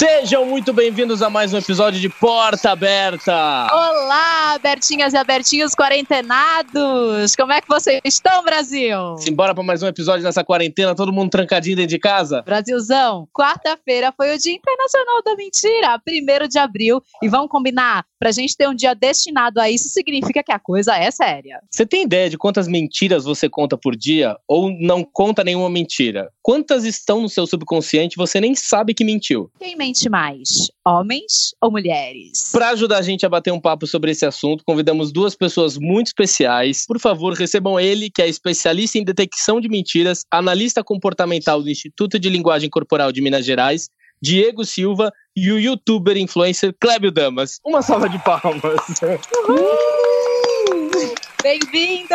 Sejam muito bem-vindos a mais um episódio de Porta Aberta. Olá, abertinhas e abertinhos quarentenados. Como é que vocês estão, Brasil? Simbora para mais um episódio nessa quarentena, todo mundo trancadinho dentro de casa. Brasilzão, quarta-feira foi o Dia Internacional da Mentira, primeiro de abril, e vamos combinar, pra gente ter um dia destinado a isso, significa que a coisa é séria. Você tem ideia de quantas mentiras você conta por dia ou não conta nenhuma mentira? Quantas estão no seu subconsciente e você nem sabe que mentiu? Quem mente mais? Homens ou mulheres? Para ajudar a gente a bater um papo sobre esse assunto, convidamos duas pessoas muito especiais. Por favor, recebam ele, que é especialista em detecção de mentiras, analista comportamental do Instituto de Linguagem Corporal de Minas Gerais, Diego Silva e o youtuber influencer Clébio Damas. Uma salva de palmas. Uhul! Bem-vindo!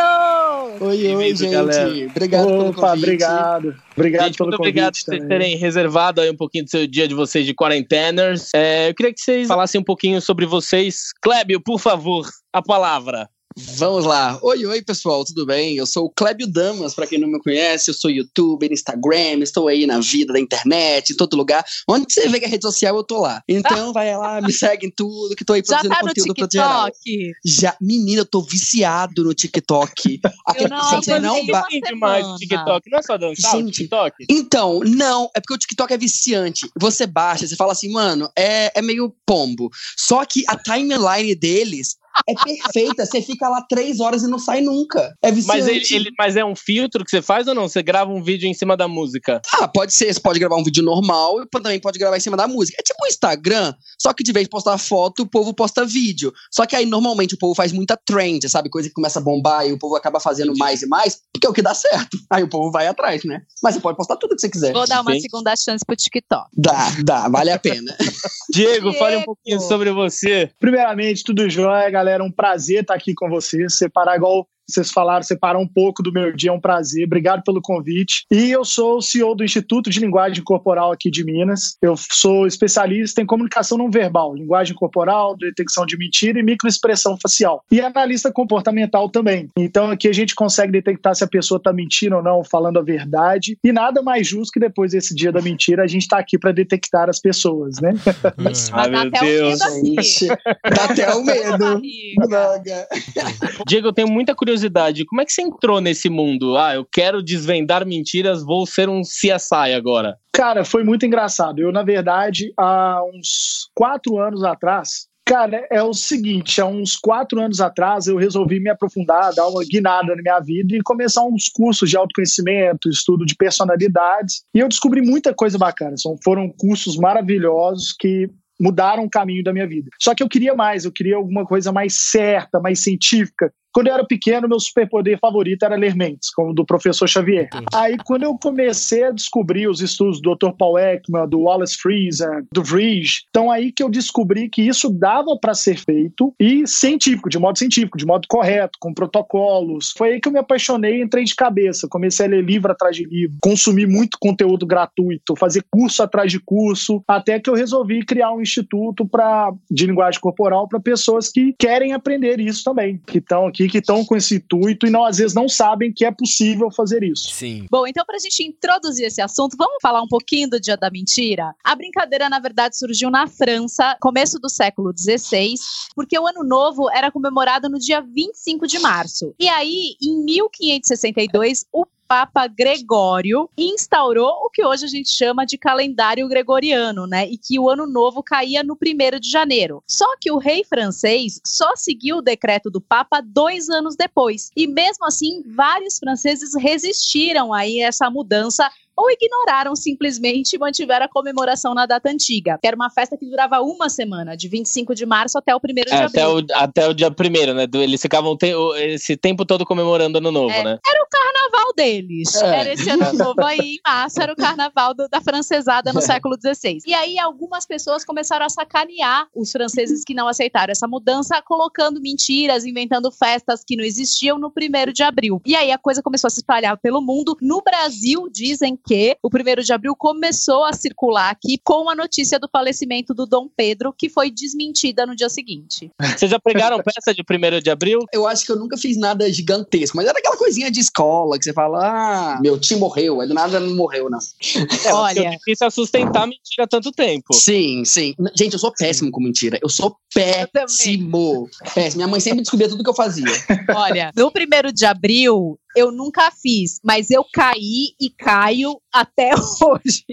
Oi, oi, gente. Galera. Obrigado Opa, pelo convite. obrigado. Obrigado gente, pelo muito convite obrigado por terem reservado aí um pouquinho do seu dia de vocês de quarenteners. É, eu queria que vocês falassem um pouquinho sobre vocês. Clébio, por favor, a palavra. Vamos lá. Oi, oi, pessoal, tudo bem? Eu sou o Clébio Damas, para quem não me conhece, eu sou youtuber, Instagram, estou aí na vida da internet, em todo lugar. Onde você vê que é rede social, eu tô lá. Então vai lá, me segue em tudo, que tô aí produzindo Já tá conteúdo no TikTok. Já, menina, eu tô viciado no TikTok. eu não, você não ba... demais no TikTok. Não é só dançar Gente, TikTok? Então, não, é porque o TikTok é viciante. Você baixa, você fala assim, mano, é, é meio pombo. Só que a timeline deles é perfeita. Você fica lá três horas e não sai nunca. É viciante. Mas, ele, ele, mas é um filtro que você faz ou não? Você grava um vídeo em cima da música? Ah, pode ser. Você pode gravar um vídeo normal e também pode gravar em cima da música. É tipo o um Instagram, só que de vez de postar foto, o povo posta vídeo. Só que aí normalmente o povo faz muita trend, sabe? Coisa que começa a bombar e o povo acaba fazendo mais e mais, porque é o que dá certo. Aí o povo vai atrás, né? Mas você pode postar tudo que você quiser. Vou dar uma Sim. segunda chance pro TikTok. Dá, dá, vale a pena. Diego, Diego, fale um pouquinho sobre você. Primeiramente, tudo jóia, galera. Um prazer estar aqui com vocês. Separar igual vocês falaram, separar um pouco do meu dia, é um prazer. Obrigado pelo convite. E eu sou o CEO do Instituto de Linguagem Corporal aqui de Minas. Eu sou especialista em comunicação não verbal, linguagem corporal, detecção de mentira e microexpressão facial. E analista comportamental também. Então aqui a gente consegue detectar se a pessoa está mentindo ou não, falando a verdade. E nada mais justo que depois desse dia da mentira a gente está aqui para detectar as pessoas, né? ah, meu Deus. Dá até o medo. Diego, eu tenho muita curiosidade curiosidade, como é que você entrou nesse mundo? Ah, eu quero desvendar mentiras, vou ser um CSI agora. Cara, foi muito engraçado. Eu, na verdade, há uns quatro anos atrás, Cara, é o seguinte, há uns quatro anos atrás eu resolvi me aprofundar, dar uma guinada na minha vida e começar uns cursos de autoconhecimento, estudo de personalidades. E eu descobri muita coisa bacana. São, foram cursos maravilhosos que mudaram o caminho da minha vida. Só que eu queria mais, eu queria alguma coisa mais certa, mais científica, quando eu era pequeno, meu superpoder favorito era ler mentes, como do professor Xavier. Aí, quando eu comecei a descobrir os estudos do Dr. Paul Ekman, do Wallace Friesen, do Vrij, então aí que eu descobri que isso dava para ser feito e científico, de modo científico, de modo correto, com protocolos. Foi aí que eu me apaixonei e entrei de cabeça. Comecei a ler livro atrás de livro, consumir muito conteúdo gratuito, fazer curso atrás de curso, até que eu resolvi criar um instituto pra, de linguagem corporal para pessoas que querem aprender isso também, que estão aqui que estão com esse intuito e não, às vezes não sabem que é possível fazer isso. Sim. Bom, então para a gente introduzir esse assunto, vamos falar um pouquinho do Dia da Mentira? A brincadeira, na verdade, surgiu na França, começo do século XVI, porque o Ano Novo era comemorado no dia 25 de março. E aí, em 1562, o Papa Gregório instaurou o que hoje a gente chama de calendário gregoriano, né? E que o ano novo caía no primeiro de janeiro. Só que o rei francês só seguiu o decreto do Papa dois anos depois. E mesmo assim, vários franceses resistiram aí a essa mudança ou ignoraram simplesmente e mantiveram a comemoração na data antiga, que era uma festa que durava uma semana, de 25 de março até o 1 de é, abril. Até o, até o dia 1 né? Eles ficavam te, esse tempo todo comemorando Ano Novo, é, né? Era o carnaval deles. É. Era esse ano novo aí, em março, era o carnaval do, da francesada no é. século XVI. E aí algumas pessoas começaram a sacanear os franceses que não aceitaram essa mudança, colocando mentiras, inventando festas que não existiam no primeiro de abril. E aí a coisa começou a se espalhar pelo mundo. No Brasil, dizem que o primeiro de abril começou a circular aqui com a notícia do falecimento do Dom Pedro, que foi desmentida no dia seguinte. Vocês já pegaram peça de primeiro de abril? Eu acho que eu nunca fiz nada gigantesco, mas era aquela coisinha de escola que você fala, ah, meu tio morreu, ele nada não morreu, não. É, Olha, é difícil é sustentar mentira tanto tempo. Sim, sim. Gente, eu sou péssimo com mentira. Eu sou péssimo. péssimo. Minha mãe sempre descobria tudo que eu fazia. Olha, no primeiro de abril, eu nunca fiz, mas eu caí e caio até hoje.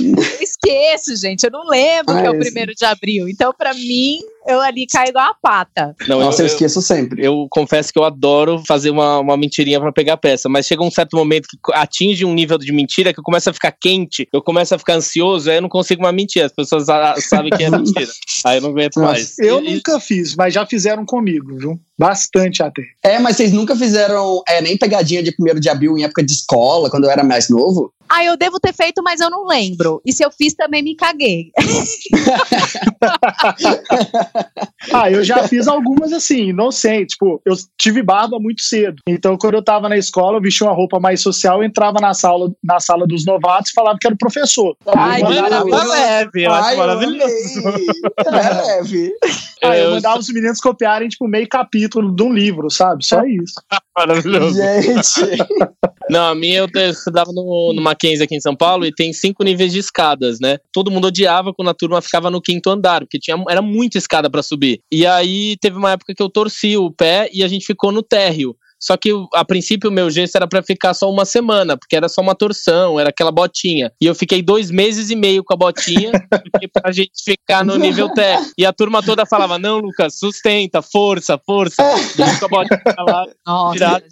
eu esqueço, gente. Eu não lembro ah, que é o primeiro de abril. Então, para mim, eu ali caio igual a pata. Não, Nossa, eu, eu, esqueço sempre. Eu confesso que eu adoro fazer uma, uma mentirinha para pegar peça, mas chega um certo momento que atinge um nível de mentira que eu começo a ficar quente, eu começo a ficar ansioso, aí eu não consigo mais mentir. As pessoas sabem que é mentira. aí eu não aguento Nossa, mais. Eu e, nunca fiz, mas já fizeram comigo, viu? Bastante até. É, mas vocês nunca fizeram é, nem pegadinha de primeiro de abril em época de escola, quando eu era mais novo? Ah, eu devo ter feito, mas eu não lembro. E se eu fiz, também me caguei. ah, eu já fiz algumas assim, não sei. Tipo, eu tive barba muito cedo. Então, quando eu tava na escola, eu vestia uma roupa mais social, eu entrava na sala, na sala dos novatos e falava que era o professor. Ai, tá leve, eu acho maravilhoso. É leve. Aí eu mandava os meninos copiarem, tipo, meio capítulo de um livro, sabe? Só isso. maravilhoso. Gente. Não, a minha eu estudava no, numa Mackenzie aqui em São Paulo e tem cinco níveis de escadas, né? Todo mundo odiava quando a turma ficava no quinto andar, porque tinha, era muita escada para subir. E aí teve uma época que eu torci o pé e a gente ficou no térreo. Só que a princípio o meu gesso era para ficar só uma semana, porque era só uma torção, era aquela botinha. E eu fiquei dois meses e meio com a botinha, pra gente ficar no nível T. E a turma toda falava: Não, Lucas, sustenta, força, força. E eu com a botinha lá, tirada,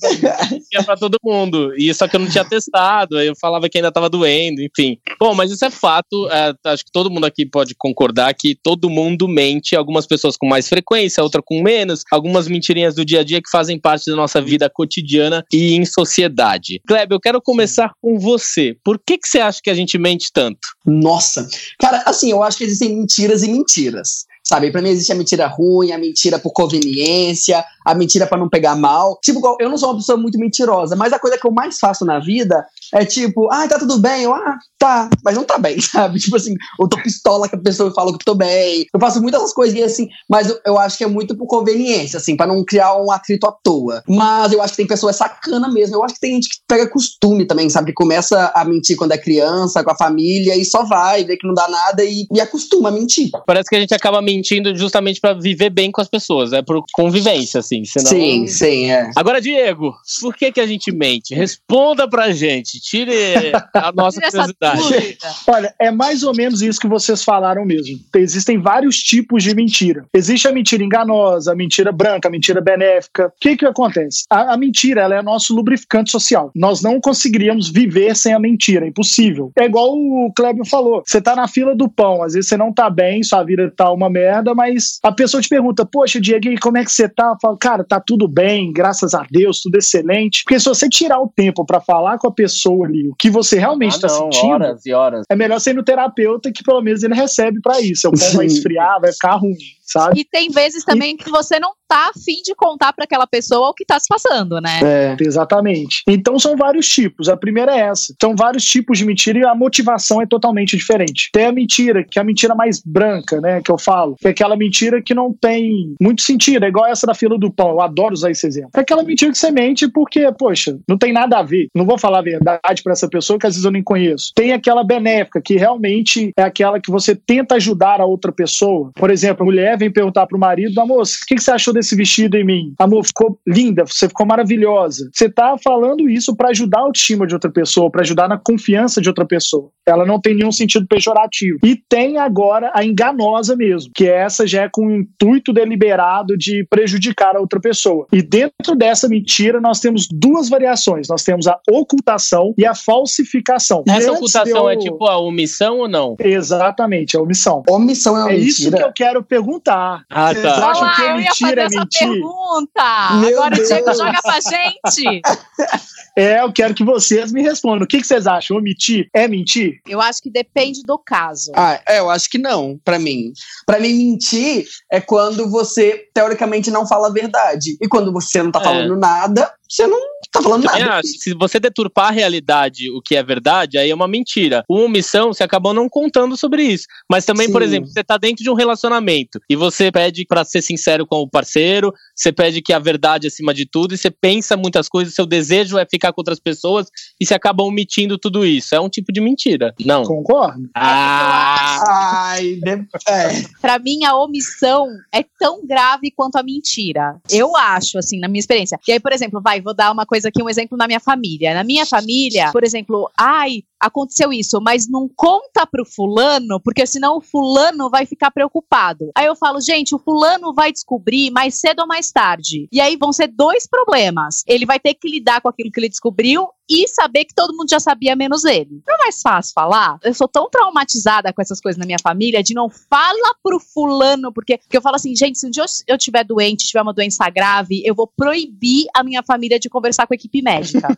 ia pra todo mundo. E só que eu não tinha testado, aí eu falava que ainda tava doendo, enfim. Bom, mas isso é fato. É, acho que todo mundo aqui pode concordar que todo mundo mente, algumas pessoas com mais frequência, outra com menos, algumas mentirinhas do dia a dia que fazem parte da nossa vida vida cotidiana e em sociedade. Kleber, eu quero começar com você. Por que, que você acha que a gente mente tanto? Nossa, cara, assim, eu acho que existem mentiras e mentiras sabe? Para mim existe a mentira ruim, a mentira por conveniência, a mentira para não pegar mal. Tipo, eu não sou uma pessoa muito mentirosa, mas a coisa que eu mais faço na vida é tipo, ah, tá tudo bem, eu, ah, tá, mas não tá bem, sabe? Tipo assim, eu tô pistola que a pessoa fala que tô bem. Eu faço muitas coisinhas assim, mas eu, eu acho que é muito por conveniência, assim, para não criar um atrito à toa. Mas eu acho que tem pessoas sacana mesmo. Eu acho que tem gente que pega costume também, sabe? Que começa a mentir quando é criança, com a família, e só vai, vê que não dá nada e, e acostuma a mentir. Parece que a gente acaba mentindo justamente para viver bem com as pessoas, é por convivência, assim. Senão... Sim, sim, é. Agora, Diego, por que que a gente mente? Responda pra gente, tire a nossa curiosidade. Olha, é mais ou menos isso que vocês falaram mesmo. Existem vários tipos de mentira. Existe a mentira enganosa, a mentira branca, a mentira benéfica. O que que acontece? A, a mentira, ela é nosso lubrificante social. Nós não conseguiríamos viver sem a mentira, é impossível. É igual o Kleber falou, você tá na fila do pão, às vezes você não tá bem, sua vida tá uma merda, mas a pessoa te pergunta, poxa, Diego, como é que você tá? Eu falo, cara, tá tudo bem, graças a Deus, tudo excelente. Porque se você tirar o tempo para falar com a pessoa ali o que você realmente ah, tá não, sentindo, horas e horas. é melhor ser no terapeuta que pelo menos ele recebe para isso. O pão vai esfriar, vai ficar ruim sabe? E tem vezes também e... que você não tá afim de contar para aquela pessoa o que tá se passando, né? É, exatamente. Então são vários tipos. A primeira é essa. São vários tipos de mentira e a motivação é totalmente diferente. Tem a mentira, que é a mentira mais branca, né, que eu falo, que é aquela mentira que não tem muito sentido, é igual essa da fila do pão. Eu adoro usar esse exemplo. É aquela mentira que você mente porque, poxa, não tem nada a ver. Não vou falar a verdade para essa pessoa que às vezes eu nem conheço. Tem aquela benéfica, que realmente é aquela que você tenta ajudar a outra pessoa. Por exemplo, a mulher vem perguntar pro marido, amor, o que, que você achou desse vestido em mim? Amor, ficou linda, você ficou maravilhosa. Você tá falando isso para ajudar a autoestima de outra pessoa, para ajudar na confiança de outra pessoa. Ela não tem nenhum sentido pejorativo. E tem agora a enganosa mesmo, que essa já é com o intuito deliberado de prejudicar a outra pessoa. E dentro dessa mentira, nós temos duas variações. Nós temos a ocultação e a falsificação. Essa ocultação eu... é tipo a omissão ou não? Exatamente, a omissão. Omissão é é mentira. isso que eu quero perguntar. Ah, Vocês tá. acham que a mentira essa mentir? pergunta. Meu Agora o Diego Deus. joga pra gente. É, eu quero que vocês me respondam. O que, que vocês acham? Omitir é mentir? Eu acho que depende do caso. Ah, é, eu acho que não, pra mim. Pra mim, mentir é quando você, teoricamente, não fala a verdade. E quando você não tá É. falando nada, você não tá falando Também nada. acho. Se você deturpar a realidade, o que é verdade, aí é uma mentira. Uma omissão, você acabou não contando sobre isso. Mas também, por Sim. exemplo, você tá dentro de um relacionamento e você pede pra ser sincero com o parceiro, você pede que a verdade é acima de tudo e você pensa muitas coisas, seu desejo é ficar com outras pessoas e você acaba omitindo tudo isso. É um tipo de mentira. Não. Concordo. Ah! Ai, de- é. Pra mim, a omissão é tão grave quanto a mentira. Eu acho, assim, na minha experiência. E aí, por exemplo, vai, vou dar uma coisa aqui, um exemplo na minha família. Na minha família, por exemplo, ai, aconteceu isso, mas não conta pro fulano, porque senão o fulano vai ficar preocupado. Aí eu falo, gente, o fulano vai descobrir mais cedo ou mais tarde. E aí vão ser dois problemas. Ele vai ter que lidar com aquilo que ele descobriu e saber que todo mundo já sabia menos ele. Não é mais fácil falar? Eu sou tão traumatizada com essas coisas na minha família de não fala pro fulano, porque, porque eu falo assim, gente, se um dia eu, eu tiver doente, tiver uma doença grave, eu vou proibir a minha família de conversar com a equipe médica.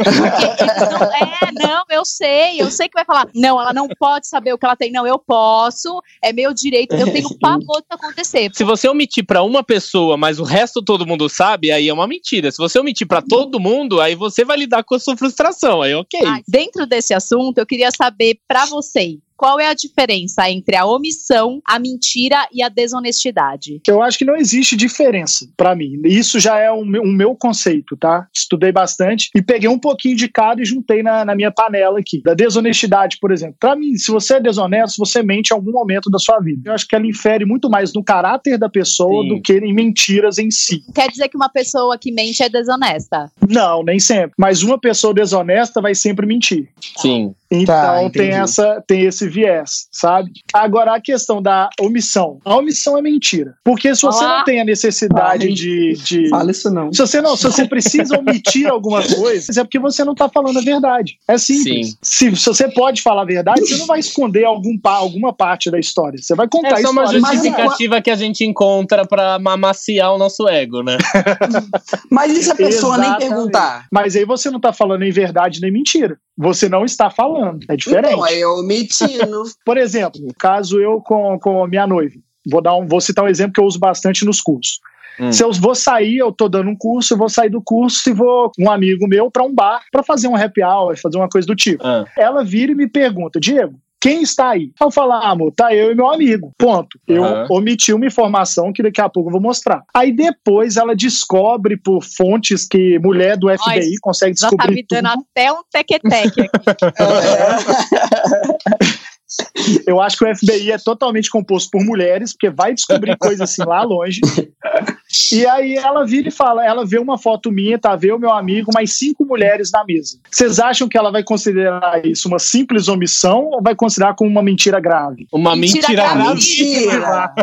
Não- é, não, eu sei, eu sei que vai falar, não, ela não pode saber o que ela tem, não, eu posso, é meu direito, eu tenho pavor de acontecer. Se você omitir pra uma pessoa, mas o resto todo mundo sabe, aí é uma mentira. Se você omitir pra todo mundo, aí você vai lidar com a sua frustração. Aí, ok. Ah, dentro desse assunto, eu queria saber pra você. Qual é a diferença entre a omissão, a mentira e a desonestidade? Eu acho que não existe diferença pra mim. Isso já é o meu, o meu conceito, tá? Estudei bastante e peguei um pouquinho de cada e juntei na, na minha panela aqui. Da desonestidade, por exemplo. Pra mim, se você é desonesto, você mente em algum momento da sua vida. Eu acho que ela infere muito mais no caráter da pessoa Sim. do que em mentiras em si. Quer dizer que uma pessoa que mente é desonesta? Não, nem sempre. Mas uma pessoa desonesta vai sempre mentir. Sim. Então Tá, tem essa tem esse viés, sabe? Agora a questão da omissão. A omissão é mentira. Porque se você Ah. não tem a necessidade Ai. de, de Fala isso não. se você não, se você precisa omitir alguma coisa, é porque você não tá falando a verdade. É simples. Sim. Se, se você pode falar a verdade, você não vai esconder algum alguma parte da história. Você vai contar É a só uma história. Mas justificativa que a gente encontra pra amaciar o nosso ego, né? Mas e se a pessoa nem Exatamente. perguntar? Mas aí você não tá falando em verdade nem mentira. Você não está falando. É diferente. Aí eu omitindo. Por exemplo, caso eu com, com a minha noiva, vou, dar um, vou citar um exemplo que eu uso bastante nos cursos. Hum. Se eu vou sair, eu tô dando um curso, eu vou sair do curso e vou com um amigo meu para um bar para fazer um happy hour, fazer uma coisa do tipo. Ah. Ela vira e me pergunta, Diego, quem está aí? Eu falo, ah, amor, tá eu e meu amigo. Ponto. Eu omiti uma informação que daqui a pouco eu vou mostrar. Aí depois ela descobre por fontes que mulher do FBI consegue Já tá descobrir me dando tudo. até um tequeteque aqui. Eu acho que o FBI é totalmente composto por mulheres, porque vai descobrir coisa assim lá longe. E aí ela vira e fala, ela vê uma foto minha, tá, vê o meu amigo, mais cinco mulheres na mesa. Vocês acham que ela vai considerar isso uma simples omissão ou vai considerar como uma mentira grave? Uma Mentira mentira, grave. gravíssima.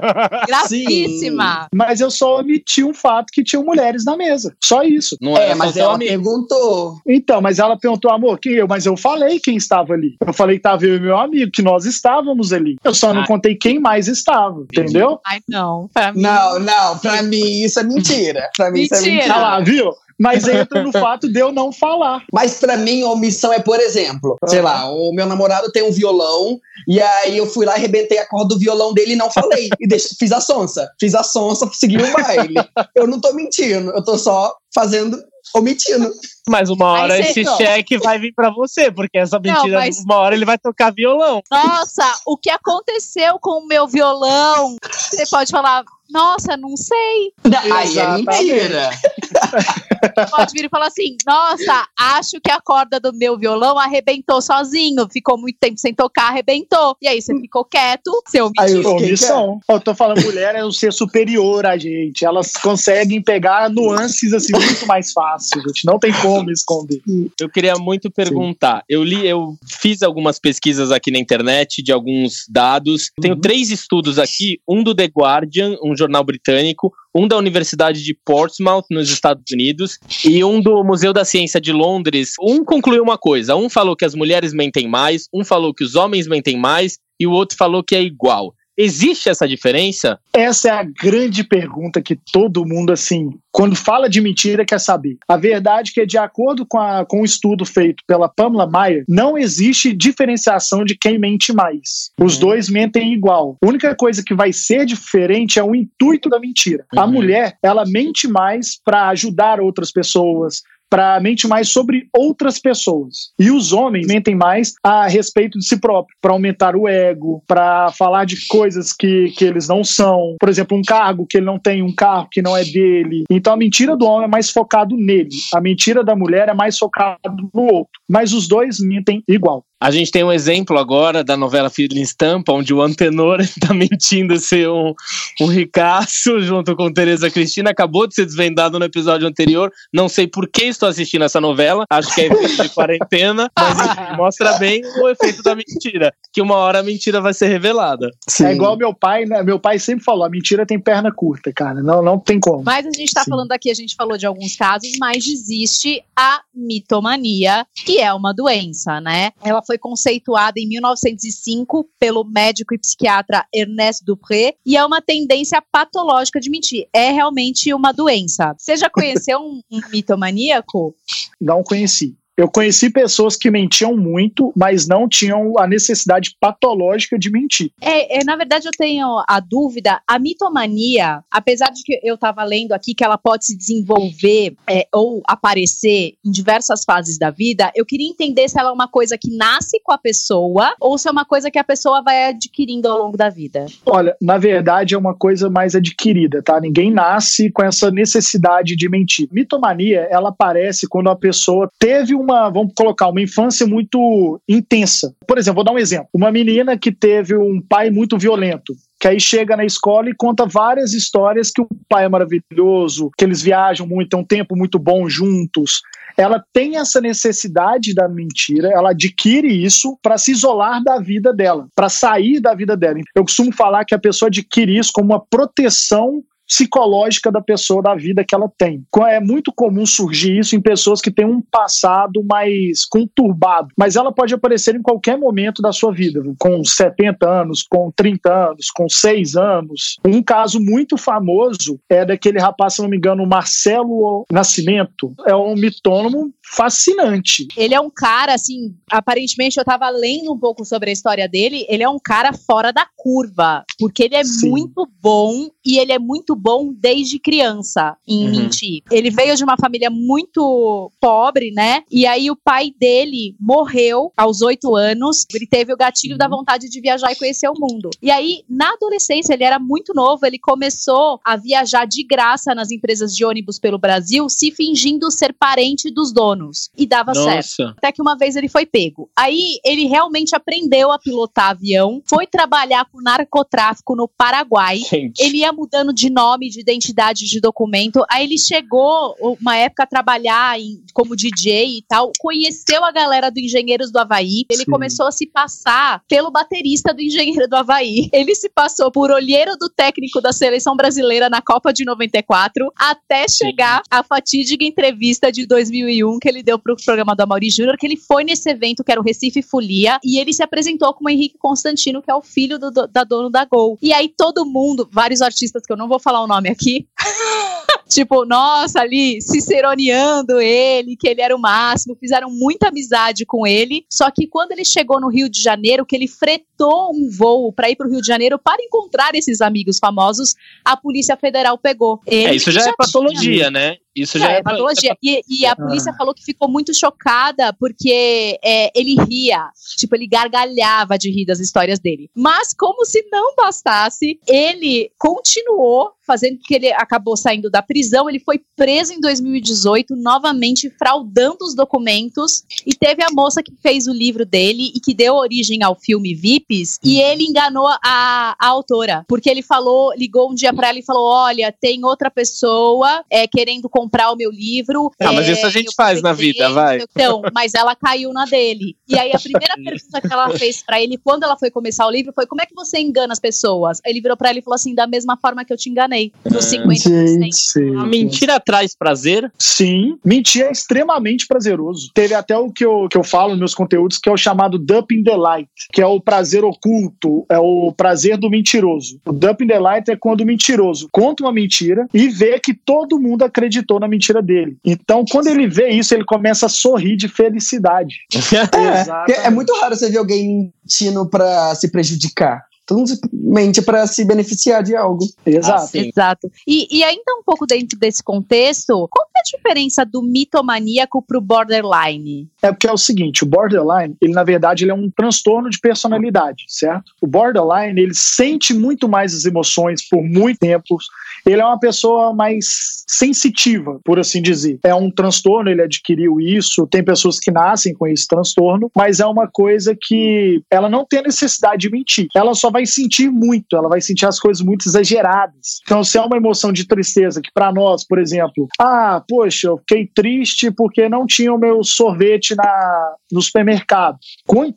Gravíssima. Mas eu só omiti um fato que tinham mulheres na mesa. Só isso. Não É, é, mas ela amigo. perguntou. Então, mas ela perguntou, amor, quem eu? Mas eu falei quem estava ali. Eu falei que estava eu e meu amigo, que nós estávamos ali. Eu só não Ah. contei quem mais estava, entendeu? Ai, não. Pra mim. Não, não, pra mim isso é mentira. Pra mim isso é Mentira. mentira. Ah lá, viu? Mas entra no fato de eu não falar. Mas pra mim, omissão é, por exemplo, sei lá, o meu namorado tem um violão, e aí eu fui lá e arrebentei a corda do violão dele e não falei. E deixa- fiz a sonsa. Fiz a sonsa, segui o baile. Eu não tô mentindo, eu tô só fazendo, omitindo. Mas uma hora Aí esse não. cheque vai vir pra você, porque essa mentira, mas- uma hora ele vai tocar violão. Nossa, o que aconteceu com o meu violão? Você pode falar, nossa, não sei. Aí é mentira. Pode vir e falar assim, nossa, acho que a corda do meu violão arrebentou sozinho. Ficou muito tempo sem tocar, arrebentou. E aí você ficou quieto, seu Aí eu mentira. fiquei Omissão. Eu tô falando, mulher é um ser superior a gente. Elas conseguem pegar nuances assim muito mais fácil, gente. Não tem como esconder. Eu queria muito perguntar. Eu li, eu fiz algumas pesquisas aqui na internet de alguns dados. Tenho Uhum. três estudos aqui, um do The Guardian, um jornal britânico, um da Universidade de Portsmouth, nos Estados Unidos, e um do Museu da Ciência de Londres. Um concluiu uma coisa: um falou que as mulheres mentem mais, um falou que os homens mentem mais, e o outro falou que é igual. Existe essa diferença? Essa é a grande pergunta que todo mundo, assim, quando fala de mentira, quer saber. A verdade é que, de acordo com, a, com o um estudo feito pela Pamela Mayer, não existe diferenciação de quem mente mais. Os uhum. dois mentem igual. A única coisa que vai ser diferente é o intuito da mentira. Uhum. A mulher, ela mente mais para ajudar outras pessoas, para mente mais sobre outras pessoas. E os homens mentem mais a respeito de si próprio, para aumentar o ego, para falar de coisas que, que eles não são. Por exemplo, um cargo que ele não tem, um carro que não é dele. Então a mentira do homem é mais focado nele. A mentira da mulher é mais focado no outro. Mas os dois mentem igual. A gente tem um exemplo agora da novela Filho de Estampa, onde o Antenor está mentindo ser um, um ricaço junto com Tereza Cristina. Acabou de ser desvendado no episódio anterior. Não sei por que estou assistindo essa novela. Acho que é efeito de quarentena, mas mostra bem o efeito da mentira. Que uma hora a mentira vai ser revelada. Sim. É igual meu pai, né? Meu pai sempre falou: a mentira tem perna curta, cara. Não, não tem como. Mas a gente está falando aqui, a gente falou de alguns casos, mas existe a mitomania, que é uma doença, né? Ela foi conceituada em 1905 pelo médico e psiquiatra Ernest Dupré e é uma tendência patológica de mentir. É realmente uma doença. Você já conheceu um, um mitomaníaco? Não conheci. Eu conheci pessoas que mentiam muito, mas não tinham a necessidade patológica de mentir. É, é na verdade, eu tenho a dúvida. A mitomania, apesar de que eu estava lendo aqui que ela pode se desenvolver é, ou aparecer em diversas fases da vida, eu queria entender se ela é uma coisa que nasce com a pessoa ou se é uma coisa que a pessoa vai adquirindo ao longo da vida. Olha, na verdade, é uma coisa mais adquirida, tá? Ninguém nasce com essa necessidade de mentir. Mitomania, ela aparece quando a pessoa teve um uma, vamos colocar, uma infância muito intensa. Por exemplo, vou dar um exemplo. Uma menina que teve um pai muito violento, que aí chega na escola e conta várias histórias que o pai é maravilhoso, que eles viajam muito, tem um tempo muito bom juntos. Ela tem essa necessidade da mentira, ela adquire isso para se isolar da vida dela, para sair da vida dela. Eu costumo falar que a pessoa adquire isso como uma proteção psicológica da pessoa, da vida que ela tem. É muito comum surgir isso em pessoas que têm um passado mais conturbado, mas ela pode aparecer em qualquer momento da sua vida, com 70 anos, com 30 anos, com 6 anos. Um caso muito famoso é daquele rapaz, se não me engano, Marcelo Nascimento. É um mitônomo fascinante. Ele é um cara, assim, aparentemente eu tava lendo um pouco sobre a história dele, ele é um cara fora da curva, porque ele é Sim. muito bom e ele é muito bom desde criança em uhum. mentir. Ele veio de uma família muito pobre, né? E aí o pai dele morreu aos oito anos. Ele teve o gatilho uhum. da vontade de viajar e conhecer o mundo. E aí, na adolescência, ele era muito novo, ele começou a viajar de graça nas empresas de ônibus pelo Brasil, se fingindo ser parente dos donos. E dava Nossa. certo. Até que uma vez ele foi pego. Aí ele realmente aprendeu a pilotar avião, foi trabalhar com narcotráfico no Paraguai. Gente. Ele ia mudando de nome de identidade de documento. Aí ele chegou uma época a trabalhar em, como DJ e tal, conheceu a galera do Engenheiros do Havaí. Ele Sim. começou a se passar pelo baterista do Engenheiro do Havaí. Ele se passou por olheiro do técnico da seleção brasileira na Copa de 94, até chegar à fatídica entrevista de 2001 que ele deu pro programa do Amaury Júnior, que ele foi nesse evento que era o Recife Folia, e ele se apresentou como Henrique Constantino, que é o filho do, da dono da Gol. E aí todo mundo, vários artistas que eu não vou falar o nome aqui. tipo, nossa, ali ciceroneando ele, que ele era o máximo, fizeram muita amizade com ele. Só que quando ele chegou no Rio de Janeiro, que ele fretou um voo para ir para o Rio de Janeiro para encontrar esses amigos famosos, a Polícia Federal pegou. Ele é, isso já, já é patologia, tinha... né? Isso já é, é patologia. E, e, a polícia ah. falou que ficou muito chocada porque é, ele ria, tipo, ele gargalhava de rir das histórias dele. Mas, como se não bastasse, ele continuou fazendo que ele acabou saindo da prisão. Ele foi preso em 2018, novamente fraudando os documentos. E teve a moça que fez o livro dele e que deu origem ao filme VIPs. E ele enganou a, a autora, porque ele falou, ligou um dia para ela e falou: Olha, tem outra pessoa é, querendo comprar o meu livro. Ah, mas isso a é, gente faz na vida, vai. Então, mas ela caiu na dele. E aí a primeira pergunta que ela fez para ele quando ela foi começar o livro foi: como é que você engana as pessoas? Ele virou para ela e falou assim: da mesma forma que eu te enganei, nos 50%. Gente, a mentira traz prazer? Sim, mentir é extremamente prazeroso. Teve até o que eu, que eu falo nos meus conteúdos, que é o chamado dumping delight, que é o prazer prazer oculto, é o prazer do mentiroso. O Dumping the Light é quando o mentiroso conta uma mentira e vê que todo mundo acreditou na mentira dele. Então, quando ele vê isso, ele começa a sorrir de felicidade. é, é muito raro você ver alguém mentindo para se prejudicar todo mundo mente para se beneficiar de algo. Exato. Ah, Exato. E, e ainda um pouco dentro desse contexto, qual é a diferença do mitomaníaco pro borderline? É porque é o seguinte, o borderline, ele na verdade ele é um transtorno de personalidade, certo? O borderline, ele sente muito mais as emoções por muito tempo, ele é uma pessoa mais sensitiva, por assim dizer. É um transtorno, ele adquiriu isso, tem pessoas que nascem com esse transtorno, mas é uma coisa que ela não tem necessidade de mentir. Ela só vai sentir muito, ela vai sentir as coisas muito exageradas. Então, se é uma emoção de tristeza, que para nós, por exemplo, ah, poxa, eu fiquei triste porque não tinha o meu sorvete na, no supermercado.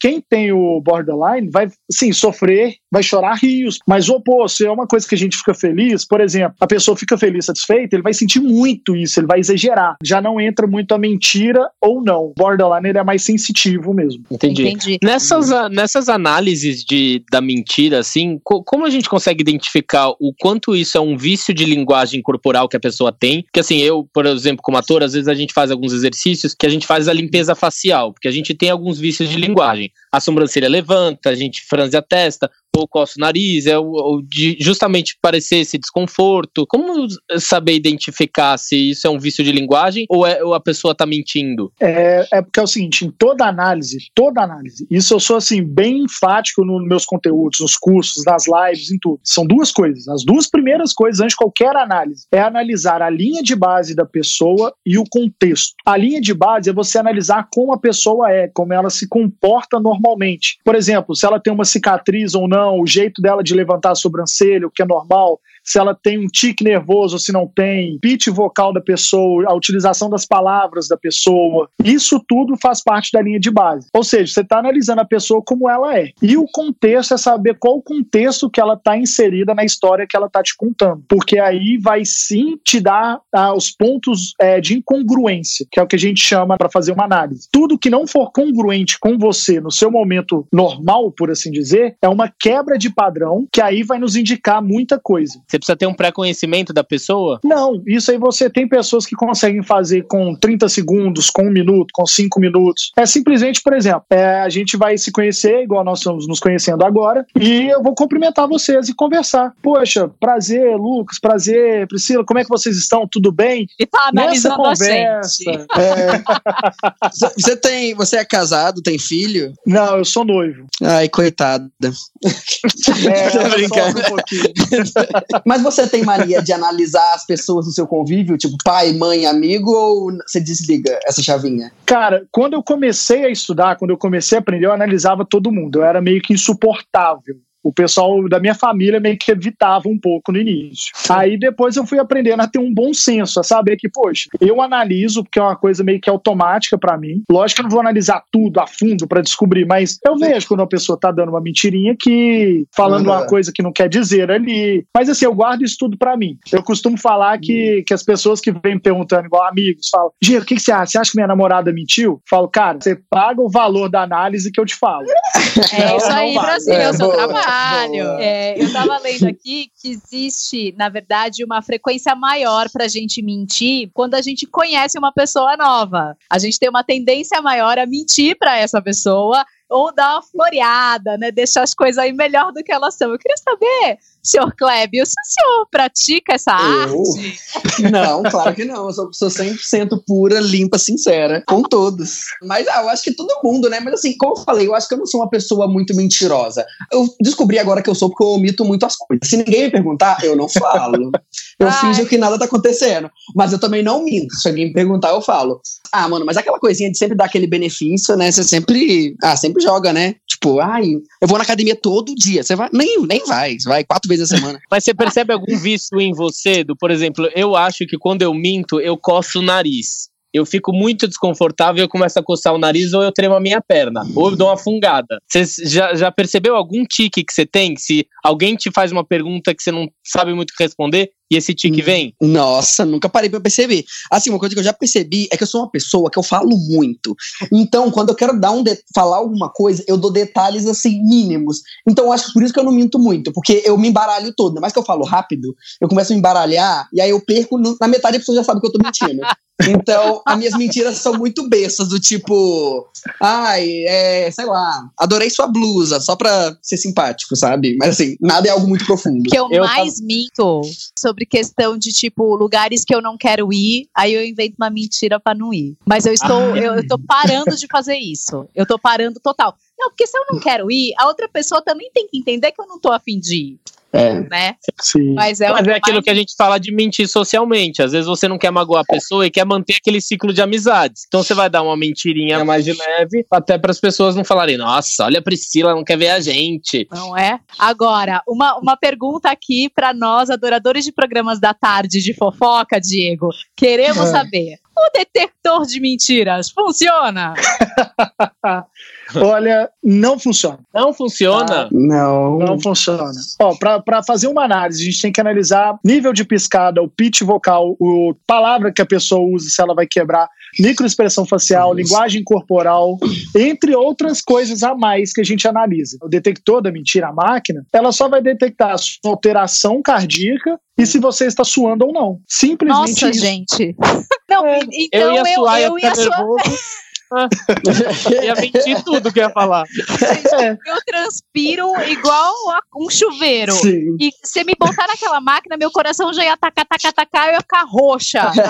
Quem tem o borderline vai, sim, sofrer, vai chorar rios, mas o oposto, é uma coisa que a gente fica feliz, por exemplo, a pessoa fica feliz, satisfeita, ele vai sentir muito isso, ele vai exagerar. Já não entra muito a mentira ou não. O borderline ele é mais sensitivo mesmo. Entendi. Entendi. Nessas, nessas análises de, da mentira, assim, co como a gente consegue identificar o quanto isso é um vício de linguagem corporal que a pessoa tem? Porque assim, eu, por exemplo, como ator, às vezes a gente faz alguns exercícios que a gente faz a limpeza facial, porque a gente tem alguns vícios de linguagem. A sobrancelha levanta, a gente franze a testa, ou coça o nariz, é o, de justamente parecer esse desconforto. Como saber identificar se isso é um vício de linguagem ou, é, ou a pessoa está mentindo? É, é porque é o seguinte, em toda análise, toda análise, isso eu sou assim bem enfático nos meus conteúdos, nos cursos, nas lives, em tudo. São duas coisas. As duas primeiras coisas antes de qualquer análise é analisar a linha de base da pessoa e o contexto. A linha de base é você analisar como a pessoa é, como ela se comporta normalmente. Por exemplo, se ela tem uma cicatriz ou não, o jeito dela de levantar a sobrancelha, o que é normal, se ela tem um tique nervoso se não tem, pitch vocal da pessoa, a utilização das palavras da pessoa. Isso tudo faz parte da linha de base. Ou seja, você está analisando a pessoa como ela é. E o contexto é saber qual o contexto que ela está inserida na história que ela está te contando. Porque aí vai sim te dar ah, os pontos é, de incongruência, que é o que a gente chama para fazer uma análise. Tudo que não for congruente com você no seu momento normal, por assim dizer, é uma quebra de padrão que aí vai nos indicar muita coisa. Você precisa ter um pré-conhecimento da pessoa? Não, isso aí você tem pessoas que conseguem fazer com 30 segundos, com um minuto, com cinco minutos. É simplesmente, por exemplo, é, a gente vai se conhecer, igual nós estamos nos conhecendo agora, e eu vou cumprimentar vocês e conversar. Poxa, prazer, Lucas, prazer, Priscila, como é que vocês estão? Tudo bem? E tá analisando Nessa conversa, é... Você tem, você é casado, tem filho? Não, eu sou noivo. Ai, coitada. É, Tô brincando. Mas você tem mania de analisar as pessoas no seu convívio, tipo pai, mãe, amigo, ou você desliga essa chavinha? Cara, quando eu comecei a estudar, quando eu comecei a aprender, eu analisava todo mundo. Eu era meio que insuportável o pessoal da minha família meio que evitava um pouco no início. Aí depois eu fui aprendendo a ter um bom senso, a saber que, poxa, eu analiso, porque é uma coisa meio que automática para mim. Lógico que eu não vou analisar tudo a fundo para descobrir, mas eu vejo quando uma pessoa tá dando uma mentirinha que falando uhum. uma coisa que não quer dizer ali. Mas assim, eu guardo isso tudo para mim. Eu costumo falar que, que as pessoas que vêm perguntando, igual amigos, falam: Giro, o que, que você acha? Você acha que minha namorada mentiu? Falo, cara, você paga o valor da análise que eu te falo. É isso aí, Brasil, é o seu trabalho trabalho. É, eu estava lendo aqui que existe, na verdade, uma frequência maior para a gente mentir quando a gente conhece uma pessoa nova. A gente tem uma tendência maior a mentir para essa pessoa ou dar uma floreada, né? Deixar as coisas aí melhor do que elas são. Eu queria saber senhor Klebio, o senhor pratica essa eu? arte? Não, claro que não. Eu sou pessoa 100% pura, limpa, sincera, com todos. Mas ah, eu acho que todo mundo, né? Mas assim, como eu falei, eu acho que eu não sou uma pessoa muito mentirosa. Eu descobri agora que eu sou porque eu omito muito as coisas. Se ninguém me perguntar, eu não falo. Eu Ai. finjo que nada tá acontecendo. Mas eu também não minto. Se alguém me perguntar, eu falo. Ah, mano, mas aquela coisinha de sempre dar aquele benefício, né? Você sempre. Ah, sempre joga, né? Tipo, ai, eu vou na academia todo dia. Você vai. Nem, nem vai. Você vai quatro vezes semana. Mas você percebe algum vício em você? Do, por exemplo, eu acho que quando eu minto, eu coço o nariz. Eu fico muito desconfortável, eu começo a coçar o nariz ou eu tremo a minha perna, ou eu dou uma fungada. Você já, já percebeu algum tique que você tem? Se alguém te faz uma pergunta que você não sabe muito responder, E esse tique Hum. vem? Nossa, nunca parei pra perceber. Assim, uma coisa que eu já percebi é que eu sou uma pessoa que eu falo muito. Então, quando eu quero dar um falar alguma coisa, eu dou detalhes assim mínimos. Então, eu acho que por isso que eu não minto muito, porque eu me embaralho todo. Ainda mais que eu falo rápido, eu começo a me embaralhar e aí eu perco no- na metade a pessoa já sabe que eu tô mentindo. Então, as minhas mentiras são muito bestas, do tipo, ai, é, sei lá, adorei sua blusa, só pra ser simpático, sabe? Mas assim, nada é algo muito profundo. que eu, Eu mais minto sobre questão de, tipo, lugares que eu não quero ir, aí eu invento uma mentira pra não ir. Mas eu estou, Ah. eu, eu tô parando de fazer isso. Eu tô parando total. Não, porque se eu não quero ir, a outra pessoa também tem que entender que eu não tô afim de ir, É. né? Sim. Mas é, Mas é aquilo mais- que a gente fala de mentir socialmente. Às vezes você não quer magoar a pessoa e quer manter aquele ciclo de amizades. Então você vai dar uma mentirinha mais de leve, até para as pessoas não falarem: nossa, olha a Priscila, não quer ver a gente. Não é? Agora, uma, uma pergunta aqui pra nós, adoradores de programas da tarde de fofoca, Diego. Queremos É. saber. O detector de mentiras funciona? Olha, não funciona. Não funciona. Não. Não funciona. Ó, pra, pra fazer uma análise, a gente tem que analisar nível de piscada, o pitch vocal, o palavra que a pessoa usa, se ela vai quebrar, microexpressão facial, linguagem corporal, entre outras coisas a mais que a gente analisa. O detector da mentira, a máquina, ela só vai detectar a sua alteração cardíaca e se você está suando ou não. Simplesmente Nossa, isso. gente. Não, É, então eu ia eu, suar, eu ia ia suar. ia mentir tudo que ia falar. Eu transpiro igual a um chuveiro. sim. E se me botar naquela máquina, meu coração já ia tacar, tacar, tacar, eu ia ficar roxa.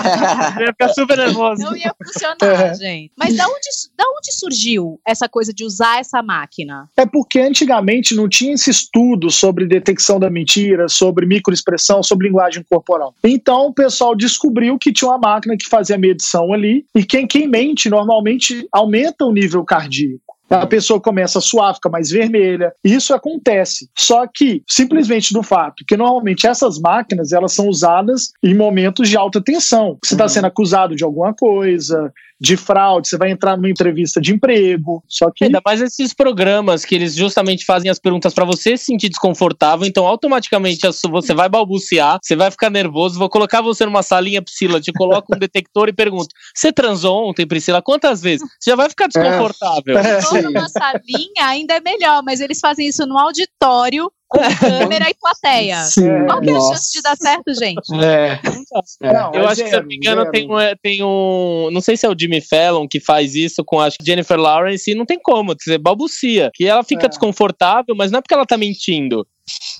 Eu ia ficar super nervoso. Não ia funcionar, É. gente. Mas da onde, da onde surgiu essa coisa de usar essa máquina? É porque antigamente não tinha esse estudo sobre detecção da mentira, sobre microexpressão, sobre linguagem corporal. Então o pessoal descobriu que tinha uma máquina que fazia medição ali, e quem, quem mente normalmente aumenta o nível cardíaco. A pessoa começa a suar, fica mais vermelha. Isso acontece. Só que, simplesmente do fato que normalmente essas máquinas elas são usadas em momentos de alta tensão. Você está Uhum. sendo acusado de alguma coisa, de fraude, você vai entrar numa entrevista de emprego. Só que Ainda mais esses programas que eles justamente fazem as perguntas pra você se sentir desconfortável, então automaticamente você vai balbuciar, você vai ficar nervoso, vou colocar você numa salinha, Priscila, te coloco um detector e pergunto: Você transou ontem, Priscila? Quantas vezes? Você já vai ficar desconfortável. É, sim. numa salinha ainda é melhor, mas eles fazem isso no auditório, com câmera e plateia. Sim. Qual que é a chance de dar certo, gente? É. É. Não, Eu é acho que, se eu não me engano, tem um, é, tem um. Não sei se é o Jimmy Fallon que faz isso com a Jennifer Lawrence e não tem como, você balbucia. Que ela fica É. desconfortável, mas não é porque ela tá mentindo.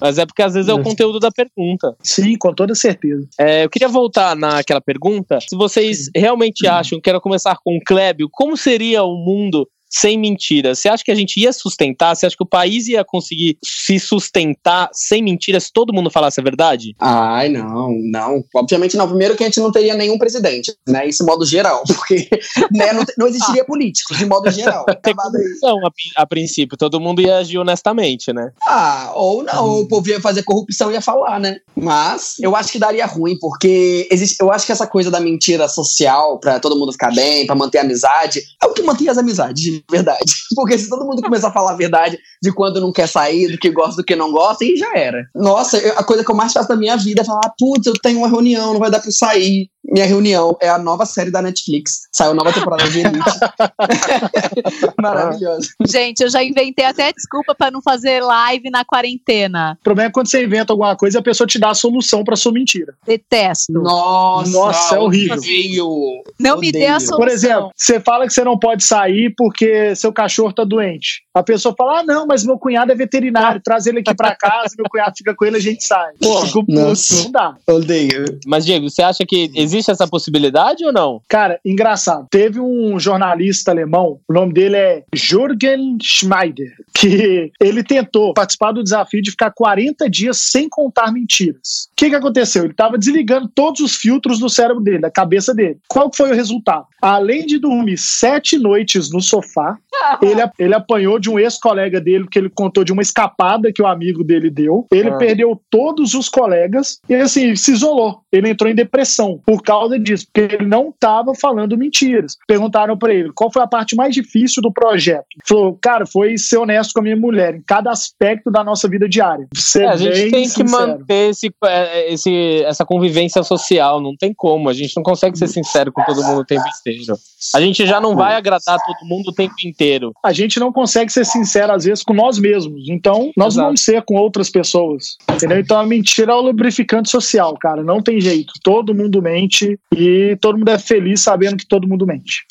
Mas é porque às vezes é o É. conteúdo da pergunta. Sim, com toda certeza. É, eu queria voltar naquela pergunta. Se vocês realmente acham, quero começar com o Clébio, como seria o mundo sem mentiras? Você acha que a gente ia sustentar? Você acha que o país ia conseguir se sustentar sem mentiras se todo mundo falasse a verdade? Ai, não, não. Obviamente não. Primeiro que a gente não teria nenhum presidente, né? Isso de modo geral, porque né, não, não existiria políticos, de modo geral. Corrupção a, a princípio, todo mundo ia agir honestamente, né? Ah, ou não, o povo ia fazer corrupção e ia falar, né? Mas eu acho que daria ruim, porque existe, eu acho que essa coisa da mentira social, pra todo mundo ficar bem, pra manter a amizade, é o que mantém as amizades, de verdade. Porque se todo mundo começar a falar a verdade de quando não quer sair, do que gosta, do que não gosta, aí já era. Nossa, eu- a coisa que eu mais faço da minha vida é falar, putz, eu tenho uma reunião, não vai dar pra eu sair. Minha reunião é a nova série da Netflix. Saiu nova temporada de Elite. Maravilhoso. Gente, eu já inventei até desculpa pra não fazer live na quarentena. O problema é quando você inventa alguma coisa e a pessoa te dá a solução pra sua mentira. Detesto. Nossa, Nossa, é horrível. odeio. Não me dê a odeio. solução. Por exemplo, você fala que você não pode sair porque seu cachorro tá doente. A pessoa fala: ah, não, mas meu cunhado é veterinário, traz ele aqui pra casa, meu cunhado fica com ele, a gente sai. Pô, fico não dá. Odeio. Mas, Diego, você acha que existe essa possibilidade ou não? Cara, engraçado. Teve um jornalista alemão, o nome dele é Jürgen Schmeider, que ele tentou participar do desafio de ficar 40 dias sem contar mentiras. O que, que aconteceu? Ele estava desligando todos os filtros do cérebro dele, da cabeça dele. Qual foi o resultado? Além de dormir sete noites no sofá, ele, ele apanhou de um ex-colega dele, que ele contou de uma escapada que o amigo dele deu. Ele Ah. perdeu todos os colegas e, assim, se isolou. Ele entrou em depressão por causa disso, porque ele não estava falando mentiras. Perguntaram pra ele qual foi a parte mais difícil do projeto. Ele falou, cara, foi ser honesto com a minha mulher em cada aspecto da nossa vida diária. É, a gente tem que sincero. manter esse, é, esse, essa convivência social, não tem como. A gente não consegue ser sincero com todo mundo o tempo inteiro. A gente já não vai agradar todo mundo o tempo inteiro. A gente não consegue ser sincero às vezes com nós mesmos. Então, nós Exato. vamos ser com outras pessoas. Entendeu? Então, a mentira é o lubrificante social, cara. Não tem jeito. Todo mundo mente e todo mundo é feliz sabendo que todo mundo mente.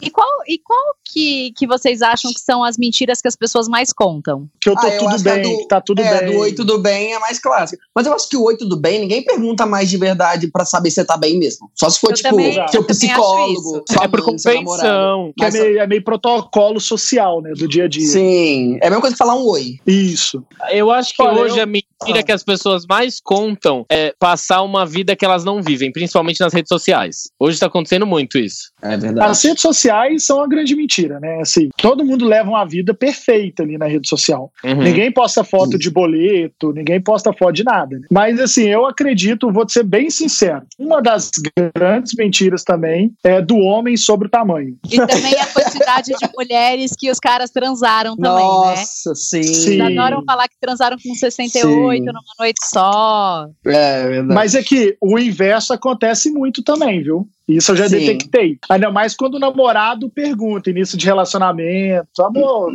E qual, e qual que, que vocês acham que são as mentiras que as pessoas mais contam? Que eu tô Ah, eu tudo bem, do- que tá tudo é, bem. do oi, tudo bem é mais clássico. Mas eu acho que o oi, tudo bem, ninguém pergunta mais de verdade pra saber se você tá bem mesmo. Só se for, Eu tipo, também- eu seu psicólogo, sua é por mãe, compreensão. Que é meio, é meio protocolo social, né? Do dia a dia. Sim, é a mesma coisa que falar um oi. Isso. Eu acho que Olha, hoje eu- a mentira Ah. que as pessoas mais contam é passar uma vida que elas não vivem, principalmente nas redes sociais. Hoje tá acontecendo muito isso. É verdade. As redes sociais são uma grande mentira, né? Assim, todo mundo leva uma vida perfeita ali na rede social. Uhum. Ninguém posta foto Sim. de boleto, ninguém posta foto de nada. né? Mas assim, eu acredito, vou ser bem sincero, uma das grandes mentiras também é do homem sobre o tamanho. E também a quantidade de mulheres que os caras transaram também, né? Nossa, sim. Sim. Eles adoram falar que transaram com 68 Sim. numa noite só. É verdade. Mas é que o inverso acontece muito também, viu? Isso eu já Sim. detectei. Ainda mais quando o namorado pergunta, início de relacionamento, amor,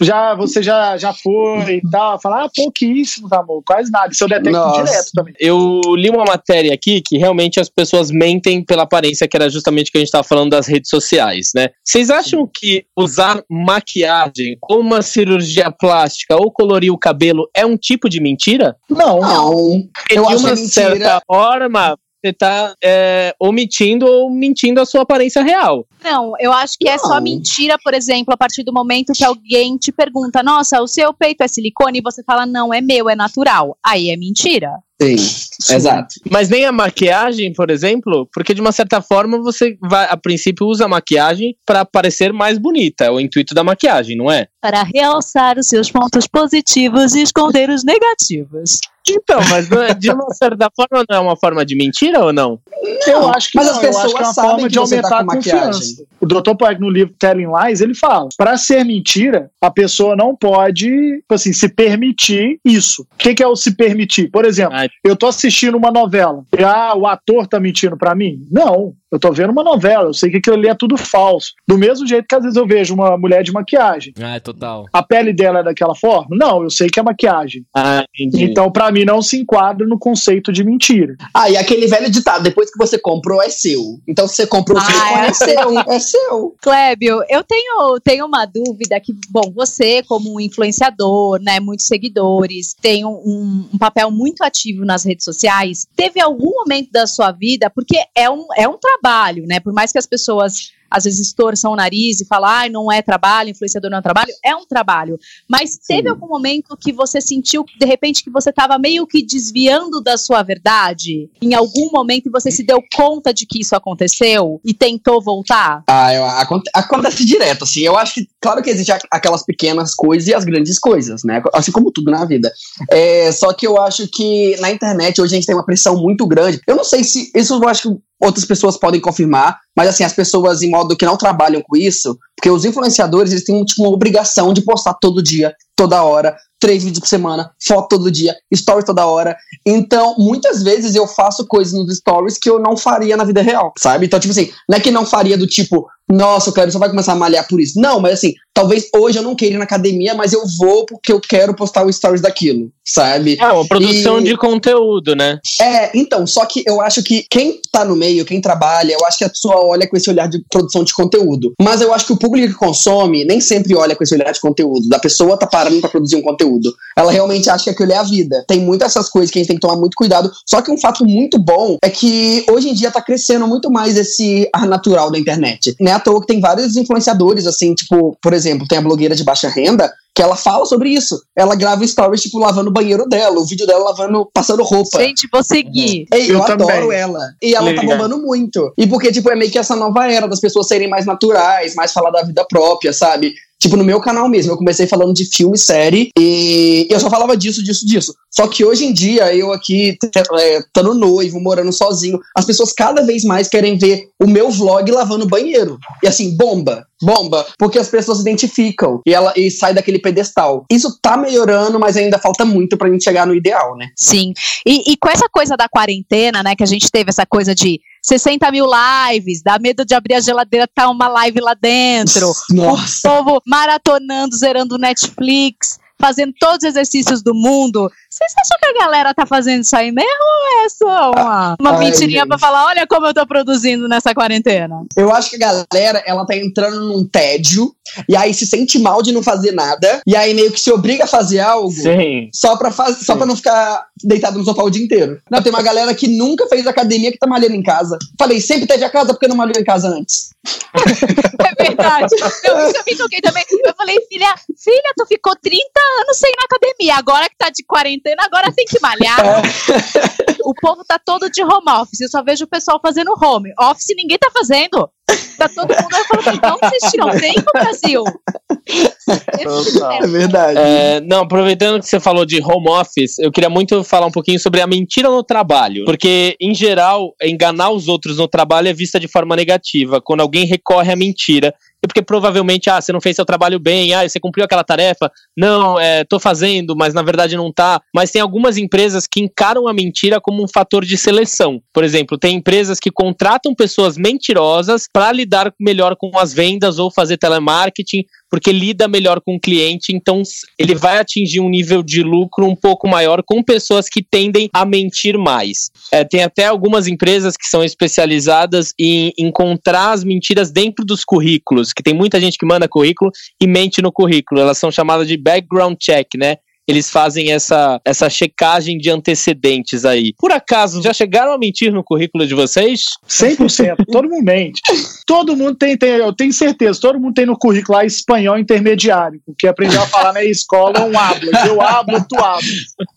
já, você já, já foi e tal. Fala, ah, pouquíssimos, amor, quase nada. Isso eu detecto Nossa. direto também. Eu li uma matéria aqui que realmente as pessoas mentem pela aparência, que era justamente o que a gente estava falando das redes sociais, né? Vocês acham que usar maquiagem ou uma cirurgia plástica ou colorir o cabelo é um tipo de mentira? Não, Não. Porque Eu de acho uma que é mentira. certa forma, você tá é, omitindo ou mentindo a sua aparência real. Não, eu acho que é só Não. mentira, por exemplo, a partir do momento que alguém te pergunta: Nossa, o seu peito é silicone? E você fala: Não, é meu, é natural. Aí é mentira. Sim, exato. Mas nem a maquiagem, por exemplo, porque de uma certa forma você vai, a princípio usa a maquiagem para parecer mais bonita, é o intuito da maquiagem, não é? Para realçar os seus pontos positivos e esconder os negativos. Então, mas não é- de uma certa forma não é uma forma de mentira ou não? Eu acho que Mas não, as eu acho pessoas que é uma sabem forma de tá aumentar com a maquiagem. confiança. O Dr. Poeg, no livro Telling Lies, ele fala: para ser mentira, a pessoa não pode, tipo assim, se permitir isso. O que, que é o se permitir? Por exemplo, Ah, eu tô assistindo uma novela. E, ah, o ator tá mentindo pra mim? Não. Eu tô vendo uma novela, eu sei que aquilo ali é tudo falso. Do mesmo jeito que às vezes eu vejo uma mulher de maquiagem. Ah, total. A pele dela é daquela forma? Não, eu sei que é maquiagem. Ah, entendi. Então, pra mim, não se enquadra no conceito de mentira. Ah, e aquele velho ditado, depois que você comprou, é seu. Então, se você comprou o Ah, silicone, é. é seu. É seu. Clébio, eu tenho, tenho uma dúvida que, bom, você, como um influenciador, né, muitos seguidores, tem um, um papel muito ativo nas redes sociais. Teve algum momento da sua vida, porque é um, é um trabalho, né? Por mais que as pessoas às vezes torçam o nariz e falam, ai, não é trabalho, influenciador não é trabalho, é um trabalho. Mas teve Sim. algum momento que você sentiu, de repente, que você estava meio que desviando da sua verdade? Em algum momento você se deu conta de que isso aconteceu e tentou voltar? Ah, eu- aconte- acontece direto, assim. Eu acho que, claro que existem aquelas pequenas coisas e as grandes coisas, né? Assim como tudo na vida. É, só que eu acho que na internet hoje a gente tem uma pressão muito grande. Eu não sei se. Isso eu acho que outras pessoas podem confirmar, mas assim, as pessoas em modo que não trabalham com isso, porque os influenciadores, eles têm tipo, uma obrigação de postar todo dia, toda hora, três vídeos por semana, foto todo dia, stories toda hora. Então, muitas vezes eu faço coisas nos stories que eu não faria na vida real, sabe? Então, tipo assim, não é que não faria do tipo, nossa, o Cleber só vai começar a malhar por isso. Não, mas assim, talvez hoje eu não queira ir na academia, mas eu vou porque eu quero postar o stories daquilo, sabe? É uma produção E- de conteúdo, né? É, então, só que eu acho que quem tá no meio, quem trabalha, eu acho que a pessoa olha com esse olhar de produção de conteúdo. Mas eu acho que o público que consome nem sempre olha com esse olhar de conteúdo. Da pessoa tá parando pra produzir um conteúdo. Ela realmente acha que aquilo é a vida. Tem muitas essas coisas que a gente tem que tomar muito cuidado. Só que um fato muito bom é que hoje em dia tá crescendo muito mais esse ar natural da internet. Né? Toa que tem vários influenciadores, assim, tipo, por exemplo, tem a blogueira de baixa renda, que ela fala sobre isso. Ela grava stories, tipo, lavando o banheiro dela, o vídeo dela lavando, passando roupa. Gente, vou seguir. Ei, eu, Eu adoro ela. E ela tá Legal. bombando muito. E porque, tipo, é meio que essa nova era das pessoas serem mais naturais, mais falar da vida própria, sabe? Tipo, no meu canal mesmo, eu comecei falando de filme, série, e eu só falava disso, disso, disso. Só que hoje em dia, eu aqui, é, estando noivo, morando sozinho, as pessoas cada vez mais querem ver o meu vlog lavando banheiro. E assim, bomba, bomba, porque as pessoas se identificam e ela e sai daquele pedestal. Isso tá melhorando, mas ainda falta muito pra gente chegar no ideal, né? Sim. E, e com essa coisa da quarentena, né, que a gente teve essa coisa de 60 mil lives, dá medo de abrir a geladeira, tá uma live lá dentro. Nossa. O povo maratonando, zerando Netflix, fazendo todos os exercícios do mundo. Vocês acham que a galera tá fazendo isso aí mesmo ou é só uma, uma Ai, mentirinha gente. pra falar, olha como eu tô produzindo nessa quarentena? Eu acho que a galera, ela tá entrando num tédio, e aí se sente mal de não fazer nada, e aí meio que se obriga a fazer algo Sim. só pra, faz... só pra não ficar deitado no sofá o dia inteiro. Não, tem uma galera que nunca fez academia que tá malhando em casa. Falei, sempre teve a casa porque não malhou em casa antes. É verdade. Eu, eu me toquei também. Eu falei, filha, filha, tu ficou 30 anos sem ir na academia. Agora que tá de quarentena, agora tem que malhar. O povo tá todo de home office. Eu só vejo o pessoal fazendo home. Office ninguém tá fazendo. Tá todo mundo aí falando, então vocês tiram tempo, Brasil? Total. verdade. É, não, aproveitando que você falou de home office, eu queria muito falar um pouquinho sobre a mentira no trabalho. Porque, em geral, enganar os outros no trabalho é vista de forma negativa. Quando alguém recorre à mentira. É porque provavelmente, ah, você não fez seu trabalho bem, ah, você cumpriu aquela tarefa. Não, é, tô fazendo, mas na verdade não tá. Mas tem algumas empresas que encaram a mentira como um fator de seleção. Por exemplo, tem empresas que contratam pessoas mentirosas para lidar melhor com as vendas ou fazer telemarketing, porque lida melhor com o cliente, então ele vai atingir um nível de lucro um pouco maior com pessoas que tendem a mentir mais. É, tem até algumas empresas que são especializadas em encontrar as mentiras dentro dos currículos, que tem muita gente que manda currículo e mente no currículo. Elas são chamadas de background check, né? Eles fazem essa, essa checagem de antecedentes aí. Por acaso, já chegaram a mentir no currículo de vocês? 100%, todo mundo mente. Todo mundo tem, tem, eu tenho certeza, todo mundo tem no currículo lá espanhol intermediário, porque aprendeu a falar na escola um habla. Eu hablo, tu hablas.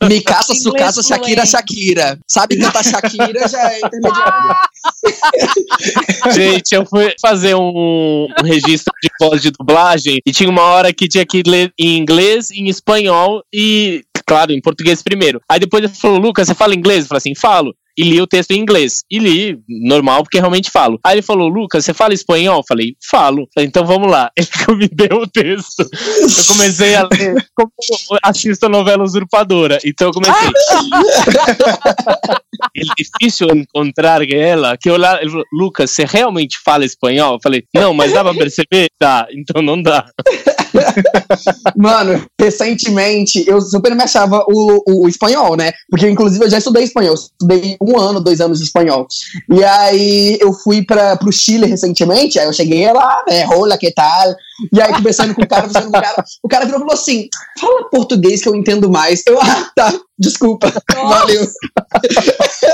Me caça, Inglês sucaça, Shakira. Shakira. Sabe cantar Shakira já é intermediário. Gente, eu fui fazer um, um registro de voz de dublagem e tinha uma hora que tinha que ler em inglês, em espanhol e, claro, em português primeiro. Aí depois ele falou, Lucas, você fala inglês? Eu falei assim, falo. E li o texto em inglês. E li, normal, porque realmente falo. Aí ele falou, Lucas, você fala espanhol? Eu falei, falo. Falei, então vamos lá. Ele me deu o texto. Eu comecei a ler como assisto a novela Usurpadora. Então eu comecei. é difícil encontrar ela. Que eu lá, Lucas, você realmente fala espanhol? Eu falei, não, mas dá pra perceber? Tá, então não dá. Mano, recentemente eu super me achava o, o, o espanhol, né? Porque inclusive eu já estudei espanhol, estudei um ano, dois anos de espanhol. E aí eu fui para pro Chile recentemente, aí eu cheguei lá, né? Hola, que tal? E aí conversando com o cara, conversando com o cara, o cara virou e falou assim: fala português que eu entendo mais. Eu, ah, tá, desculpa, valeu.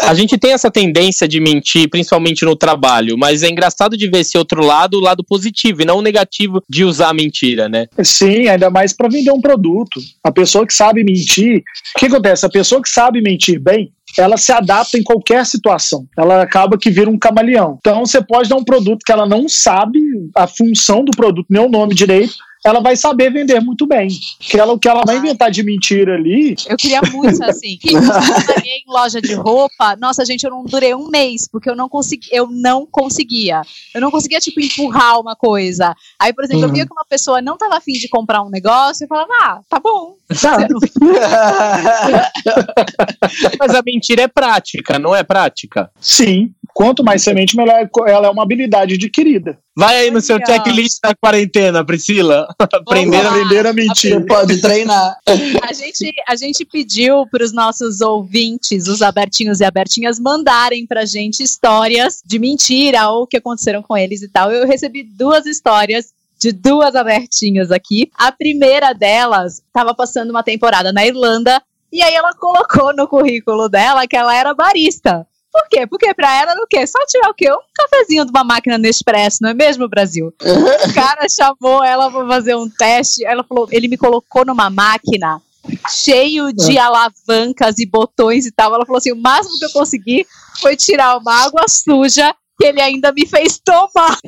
A gente tem essa tendência de mentir, principalmente no trabalho, mas é engraçado de ver esse outro lado, o lado positivo, e não o negativo de usar a mentira, né? Sim, ainda mais para vender um produto. A pessoa que sabe mentir, o que acontece? A pessoa que sabe mentir bem, ela se adapta em qualquer situação. Ela acaba que vira um camaleão. Então você pode dar um produto que ela não sabe a função do produto, nem o nome direito, ela vai saber vender muito bem. Que ela, o que ela vai inventar de mentira ali, Eu queria muito assim. Que eu trabalhei em loja de roupa. Nossa, gente, eu não durei um mês, porque eu não consegui, eu não conseguia. Eu não conseguia, tipo, empurrar uma coisa. Aí, por exemplo, eu Uhum. via que uma pessoa não tava afim de comprar um negócio, eu falava, ah, tá bom. Mas a mentira é prática, não é prática? sim, quanto mais semente, melhor ela é uma habilidade adquirida. Vai aí no seu checklist da quarentena, Priscila. Aprender a. Aprender a mentir. Você pode treinar. A gente, a gente pediu para os nossos ouvintes, os abertinhos e abertinhas, mandarem pra gente histórias de mentira ou que aconteceram com eles e tal. Eu recebi duas histórias de duas abertinhas aqui. A primeira delas estava passando uma temporada na Irlanda e aí ela colocou no currículo dela que ela era barista. Por quê? Porque pra ela era o quê? Só tirar o quê? Um cafezinho de uma máquina Nespresso, não é mesmo, Brasil? o cara chamou ela pra fazer um teste. Ela falou, ele me colocou numa máquina cheio de alavancas e botões e tal. Ela falou assim: o máximo que eu consegui foi tirar uma água suja que ele ainda me fez tomar.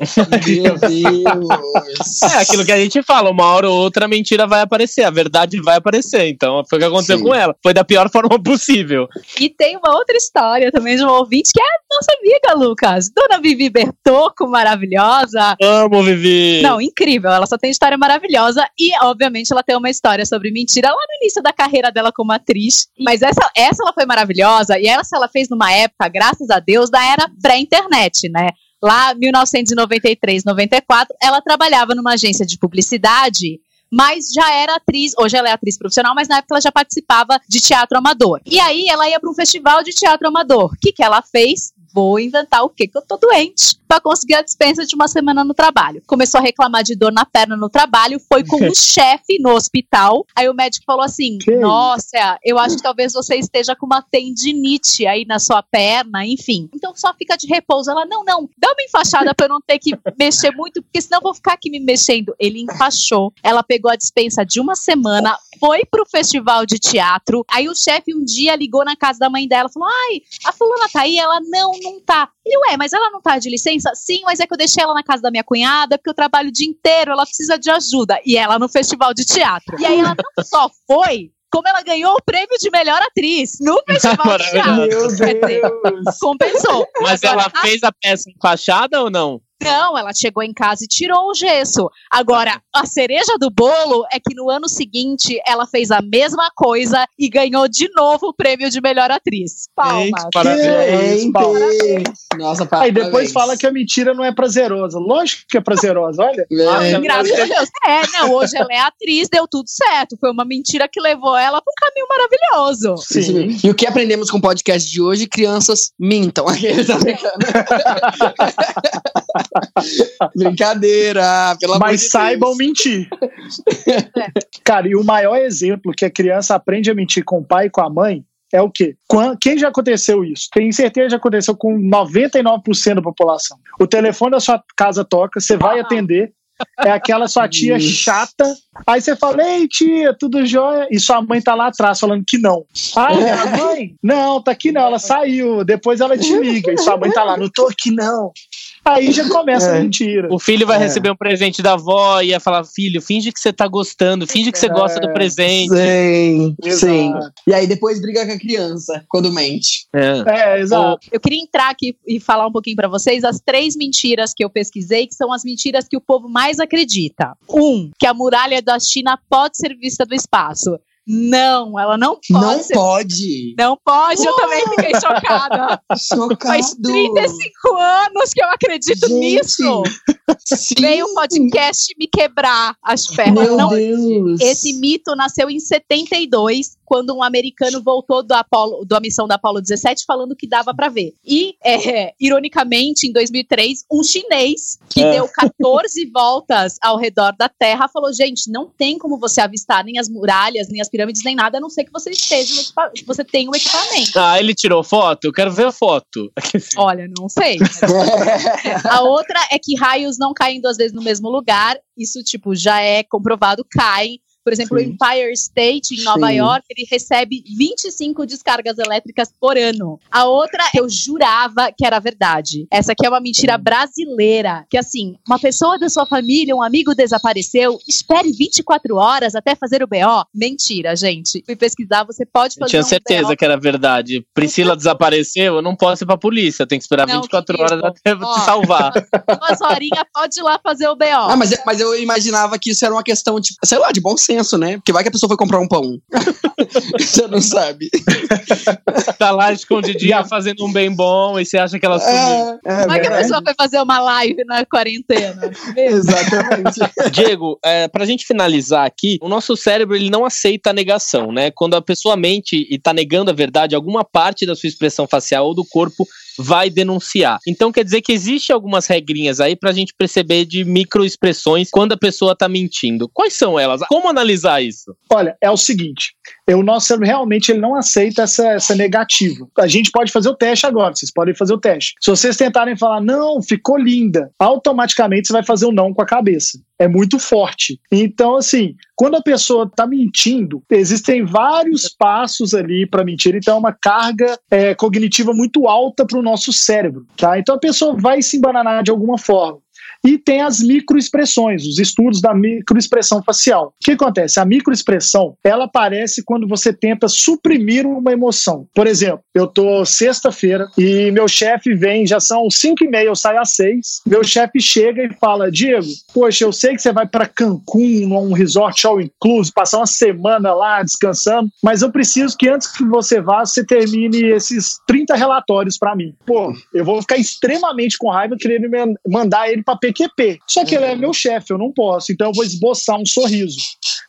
Meu Deus. É aquilo que a gente fala, uma hora ou outra a mentira vai aparecer, a verdade vai aparecer. Então foi o que aconteceu Sim. com ela. Foi da pior forma possível. E tem uma outra história também de um ouvinte que é a nossa amiga, Lucas. Dona Vivi Bertocco, maravilhosa. Amo, Vivi. Não, incrível. Ela só tem história maravilhosa e, obviamente, ela tem uma história sobre mentira lá no início da carreira dela como atriz. Mas essa, essa ela foi maravilhosa e essa ela fez numa época, graças a Deus, da era pré-internet, né? Lá, 1993, 94, ela trabalhava numa agência de publicidade mas já era atriz, hoje ela é atriz profissional, mas na época ela já participava de teatro amador. E aí ela ia para um festival de teatro amador. O que, que ela fez? Vou inventar o quê? Que eu tô doente para conseguir a dispensa de uma semana no trabalho. Começou a reclamar de dor na perna no trabalho, foi com o chefe no hospital. Aí o médico falou assim: Que Nossa, eu acho que talvez você esteja com uma tendinite aí na sua perna, enfim. Então só fica de repouso. Ela: Não, não, dá uma enfaixada para eu não ter que mexer muito, porque senão eu vou ficar aqui me mexendo. Ele enfaixou. Ela pegou a dispensa de uma semana, foi pro festival de teatro. Aí o chefe um dia ligou na casa da mãe dela, falou: Ai, a fulana tá aí? Ela: Não, não tá. Ele, ué, mas ela não tá de licença? Sim, mas é que eu deixei ela na casa da minha cunhada, porque eu trabalho o dia inteiro, ela precisa de ajuda. E ela no festival de teatro. E aí ela não só foi, como ela ganhou o prêmio de melhor atriz no festival de teatro. Meu dizer, Deus. Compensou. Mas Agora, ela fez a peça enfaixada ou não? Não, ela chegou em casa e tirou o gesso. Agora, a cereja do bolo é que no ano seguinte ela fez a mesma coisa e ganhou de novo o prêmio de melhor atriz. Palmas. Gente, parabéns. Isso, Paulo. Nossa, Aí parabéns. depois fala que a mentira não é prazerosa. Lógico que é prazerosa, olha. É. É. Graças a Deus. É, não, hoje ela é atriz, deu tudo certo. Foi uma mentira que levou ela para um caminho maravilhoso. Sim. E o que aprendemos com o podcast de hoje? Crianças mintam. Aquele tá. Brincadeira, pelo Mas de saibam Deus. mentir. Cara, e o maior exemplo que a criança aprende a mentir com o pai e com a mãe é o quê? Quem já aconteceu isso? Tenho certeza que já aconteceu com 99% da população. O telefone da sua casa toca, você vai atender, é aquela sua tia Isso. chata. Aí você fala, ei tia, tudo jóia? E sua mãe tá lá atrás falando que não. Ah, minha mãe? Não, tá aqui não, ela saiu. Depois ela te liga. E sua mãe tá lá, não tô aqui não. Aí já começa a É. mentira. O filho vai É. receber um presente da avó e ia falar: Filho, finge que você tá gostando, finge que você gosta do É. presente. Sim, sim. Exato. E aí depois briga com a criança quando mente. É. É, exato. Eu queria entrar aqui e falar um pouquinho pra vocês as três mentiras que eu pesquisei, que são as mentiras que o povo mais acredita. Um, que a muralha da China pode ser vista do espaço. Não, ela não pode não pode. Não pode, eu também fiquei chocada. Chocado. Faz 35 anos que eu acredito Gente, nisso. Sim. Veio o podcast me quebrar as pernas. Meu Não, Deus. esse mito nasceu em 72, quando um americano voltou do Apollo, da missão da Apollo 17 falando que dava pra ver. E, é, ironicamente, em 2003, um chinês que É. deu 14 voltas ao redor da Terra falou: gente, não tem como você avistar nem as muralhas, nem as pirâmides, nem nada, a não ser que você esteja, que você tenha um equipamento. Ah, ele tirou foto? Eu quero ver a foto. Olha, não sei. A outra é que raios não caem duas vezes no mesmo lugar. Isso, tipo, já é comprovado, cai. Por exemplo, Sim. o Empire State, em Nova Sim. York, ele recebe 25 descargas elétricas por ano. A outra, eu jurava que era verdade. Essa aqui é uma mentira brasileira. Que assim, uma pessoa da sua família, um amigo desapareceu, espere 24 horas até fazer o BO. Mentira, gente. Fui pesquisar, você pode Eu fazer tinha um certeza BO. que era verdade. Priscila desapareceu, eu não posso ir pra polícia. Tem que esperar Não, 24 querido. horas até Ó. te salvar. Duas horinhas, pode ir lá fazer o BO. Ah, mas, mas eu imaginava que isso era uma questão, tipo, sei lá, de bom senso, né? Porque vai que a pessoa foi comprar um pão. Você não sabe. Tá lá escondidinha fazendo um bem bom e você acha que ela sumiu. É, é Como é que a pessoa foi fazer uma live na quarentena? Exatamente. Diego, é, pra gente finalizar aqui, o nosso cérebro ele não aceita a negação, né? Quando a pessoa mente e tá negando a verdade, alguma parte da sua expressão facial ou do corpo vai denunciar. Então quer dizer que existe algumas regrinhas aí pra gente perceber de microexpressões quando a pessoa tá mentindo. Quais são elas? Como analisar isso? Olha, é o seguinte, o nosso cérebro realmente ele não aceita essa, essa negativa. A gente pode fazer o teste agora, vocês podem fazer o teste. Se vocês tentarem falar, não, ficou linda, automaticamente você vai fazer o não com a cabeça. É muito forte. Então, assim, quando a pessoa está mentindo, existem vários passos ali para mentir, então é uma carga é, cognitiva muito alta para o nosso cérebro. Tá? Então a pessoa vai se embananar de alguma forma. E tem as microexpressões, os estudos da microexpressão facial. O que acontece? A microexpressão, ela aparece quando você tenta suprimir uma emoção. Por exemplo, eu tô sexta-feira e meu chefe vem, já são 5 e meia, eu saio às 6. Meu chefe chega e fala: Diego, poxa, eu sei que você vai para Cancún, num resort all inclusive, passar uma semana lá descansando, mas eu preciso que antes que você vá, você termine esses 30 relatórios para mim. Pô, eu vou ficar extremamente com raiva querendo mandar ele para PQP. Só que ele é meu chefe, eu não posso, então eu vou esboçar um sorriso.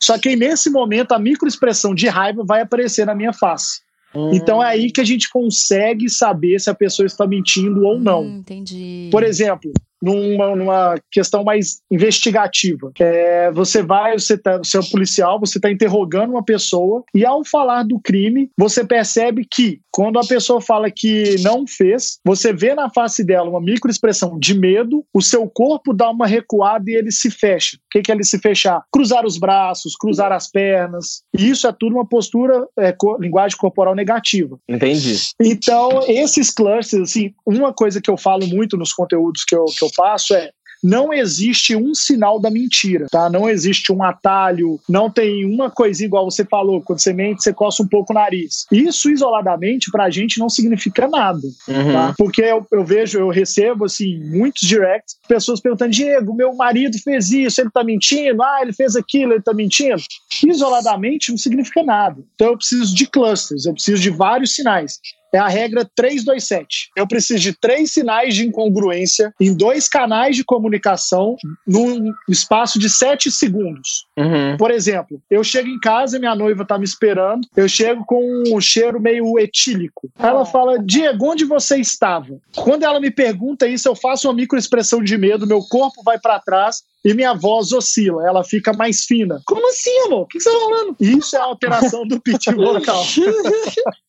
Só que nesse momento a microexpressão de raiva vai aparecer na minha face. Hum. Então é aí que a gente consegue saber se a pessoa está mentindo ou não. Hum, entendi. Por exemplo, numa, numa questão mais investigativa. É, você vai, você, tá, você é um policial, você está interrogando uma pessoa e ao falar do crime, você percebe que quando a pessoa fala que não fez, você vê na face dela uma microexpressão de medo, o seu corpo dá uma recuada e ele se fecha. O que, que é ele se fechar? Cruzar os braços, cruzar as pernas. E isso é tudo uma postura, é, co linguagem corporal negativa. Entendi. Então, esses clusters, assim, uma coisa que eu falo muito nos conteúdos que eu, que eu passo é não existe um sinal da mentira, tá? Não existe um atalho, não tem uma coisinha igual você falou, quando você mente, você coça um pouco o nariz. Isso isoladamente pra gente não significa nada, uhum. tá? Porque eu, eu, vejo, eu recebo assim muitos directs, pessoas perguntando: "Diego, meu marido fez isso, ele tá mentindo? Ah, ele fez aquilo, ele tá mentindo?" Isoladamente não significa nada. Então eu preciso de clusters, eu preciso de vários sinais é a regra 327. Eu preciso de três sinais de incongruência em dois canais de comunicação num espaço de sete segundos. Uhum. Por exemplo, eu chego em casa, minha noiva está me esperando, eu chego com um cheiro meio etílico. Ela fala, Diego, onde você estava? Quando ela me pergunta isso, eu faço uma microexpressão de medo, meu corpo vai para trás, e minha voz oscila, ela fica mais fina. Como assim, amor? O que você tá falando? Isso é a alteração do pitch vocal.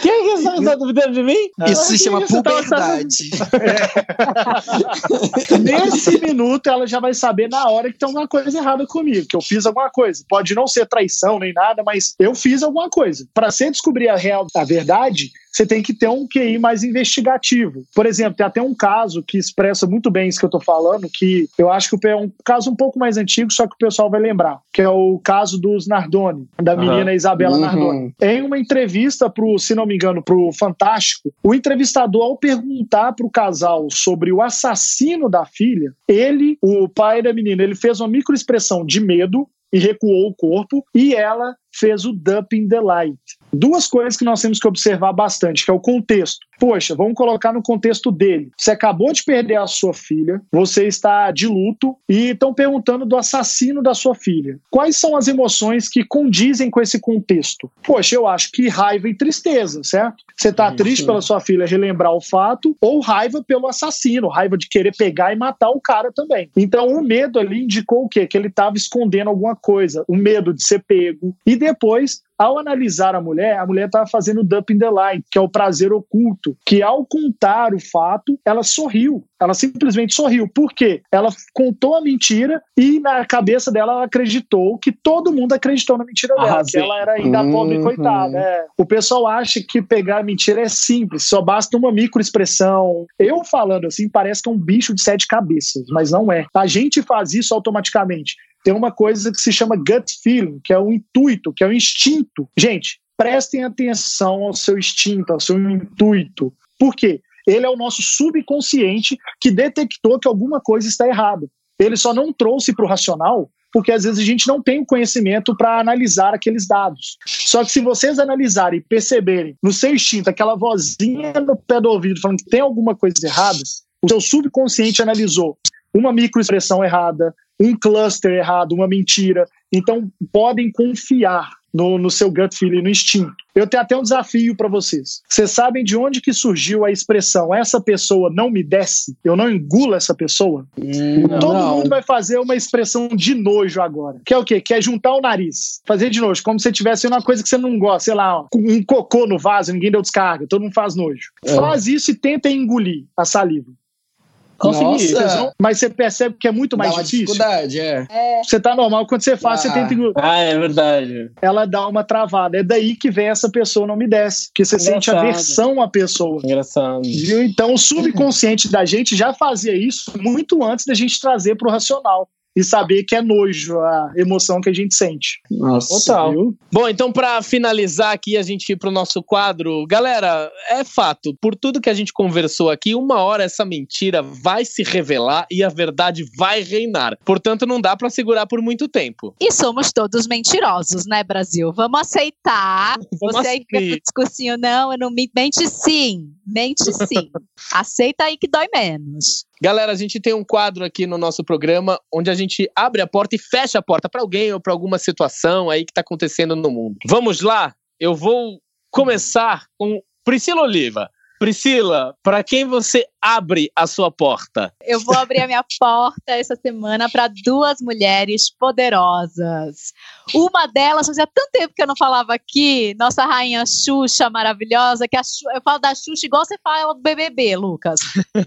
Quem é que está duvidando de mim? Isso se chama puberdade. É. Nesse minuto, ela já vai saber na hora que tem alguma coisa errada comigo, que eu fiz alguma coisa. Pode não ser traição nem nada, mas eu fiz alguma coisa. Para você descobrir a real, a verdade, você tem que ter um QI mais investigativo. Por exemplo, tem até um caso que expressa muito bem isso que eu estou falando, que eu acho que é um caso um pouco mais antigo, só que o pessoal vai lembrar, que é o caso dos Nardoni, da menina uhum. Isabela uhum. Nardoni. Em uma entrevista pro, se não me engano, pro Fantástico, o entrevistador, ao perguntar pro casal sobre o assassino da filha, ele, o pai da menina, ele fez uma microexpressão de medo e recuou o corpo, e ela fez o dumping the light. Duas coisas que nós temos que observar bastante, que é o contexto. Poxa, vamos colocar no contexto dele. Você acabou de perder a sua filha, você está de luto e estão perguntando do assassino da sua filha. Quais são as emoções que condizem com esse contexto? Poxa, eu acho que raiva e tristeza, certo? Você está triste pela sua filha relembrar o fato ou raiva pelo assassino, raiva de querer pegar e matar o cara também. Então o medo ali indicou o quê? Que ele estava escondendo alguma coisa, o medo de ser pego. E depois ao analisar a mulher, a mulher estava fazendo dumping the light, que é o prazer oculto, que ao contar o fato, ela sorriu. Ela simplesmente sorriu. Por quê? Ela contou a mentira e na cabeça dela ela acreditou que todo mundo acreditou na mentira dela, ah, que ela era ainda uhum. pobre coitada. É. O pessoal acha que pegar a mentira é simples, só basta uma microexpressão. Eu falando assim, parece que é um bicho de sete cabeças, mas não é. A gente faz isso automaticamente tem uma coisa que se chama gut feeling, que é o intuito, que é o instinto. Gente, prestem atenção ao seu instinto, ao seu intuito. Por quê? Ele é o nosso subconsciente que detectou que alguma coisa está errada. Ele só não trouxe para o racional porque às vezes a gente não tem o conhecimento para analisar aqueles dados. Só que se vocês analisarem e perceberem no seu instinto aquela vozinha no pé do ouvido falando que tem alguma coisa errada, o seu subconsciente analisou uma microexpressão errada, um cluster errado, uma mentira. Então, podem confiar. no, no seu gut feeling, no instinto. Eu tenho até um desafio para vocês. Vocês sabem de onde que surgiu a expressão essa pessoa não me desce? Eu não engulo essa pessoa? Não, Todo não. mundo vai fazer uma expressão de nojo agora. Que é o quê? Que é juntar o nariz. Fazer de nojo, como se você tivesse uma coisa que você não gosta, sei lá, um cocô no vaso, ninguém deu descarga, todo mundo faz nojo. É. Faz isso e tenta engolir a saliva. Consegui. Nossa. mas você percebe que é muito Dá mais uma difícil. dificuldade, é. Você tá normal, quando você faz, Ah. você tenta. Ah, é verdade. Ela dá uma travada. É daí que vem essa pessoa não me desce. Porque você sente Engraçado. aversão à pessoa. Engraçado. Viu? Então, o subconsciente da gente já fazia isso muito antes da gente trazer pro racional. E saber que é nojo a emoção que a gente sente. Nossa. Total. Viu? Bom, então pra finalizar aqui, a gente ir pro nosso quadro. Galera, é fato, por tudo que a gente conversou aqui, uma hora essa mentira vai se revelar e a verdade vai reinar. Portanto, não dá pra segurar por muito tempo. E somos todos mentirosos, né, Brasil? Vamos aceitar. Vamos Você aí fica discursinho, não, eu não minto. Mente sim, mente sim. Aceita aí que dói menos. Galera, a gente tem um quadro aqui no nosso programa onde a gente abre a porta e fecha a porta pra alguém ou pra alguma situação aí que tá acontecendo no mundo. Vamos lá? Eu vou começar com Priscila Oliva. Priscila, pra quem você abre a sua porta? Eu vou abrir a minha porta essa semana para duas mulheres poderosas. Uma delas, fazia tanto tempo que eu não falava aqui, nossa rainha Xuxa maravilhosa, que a Xu- eu falo da Xuxa igual você fala do BBB, Lucas.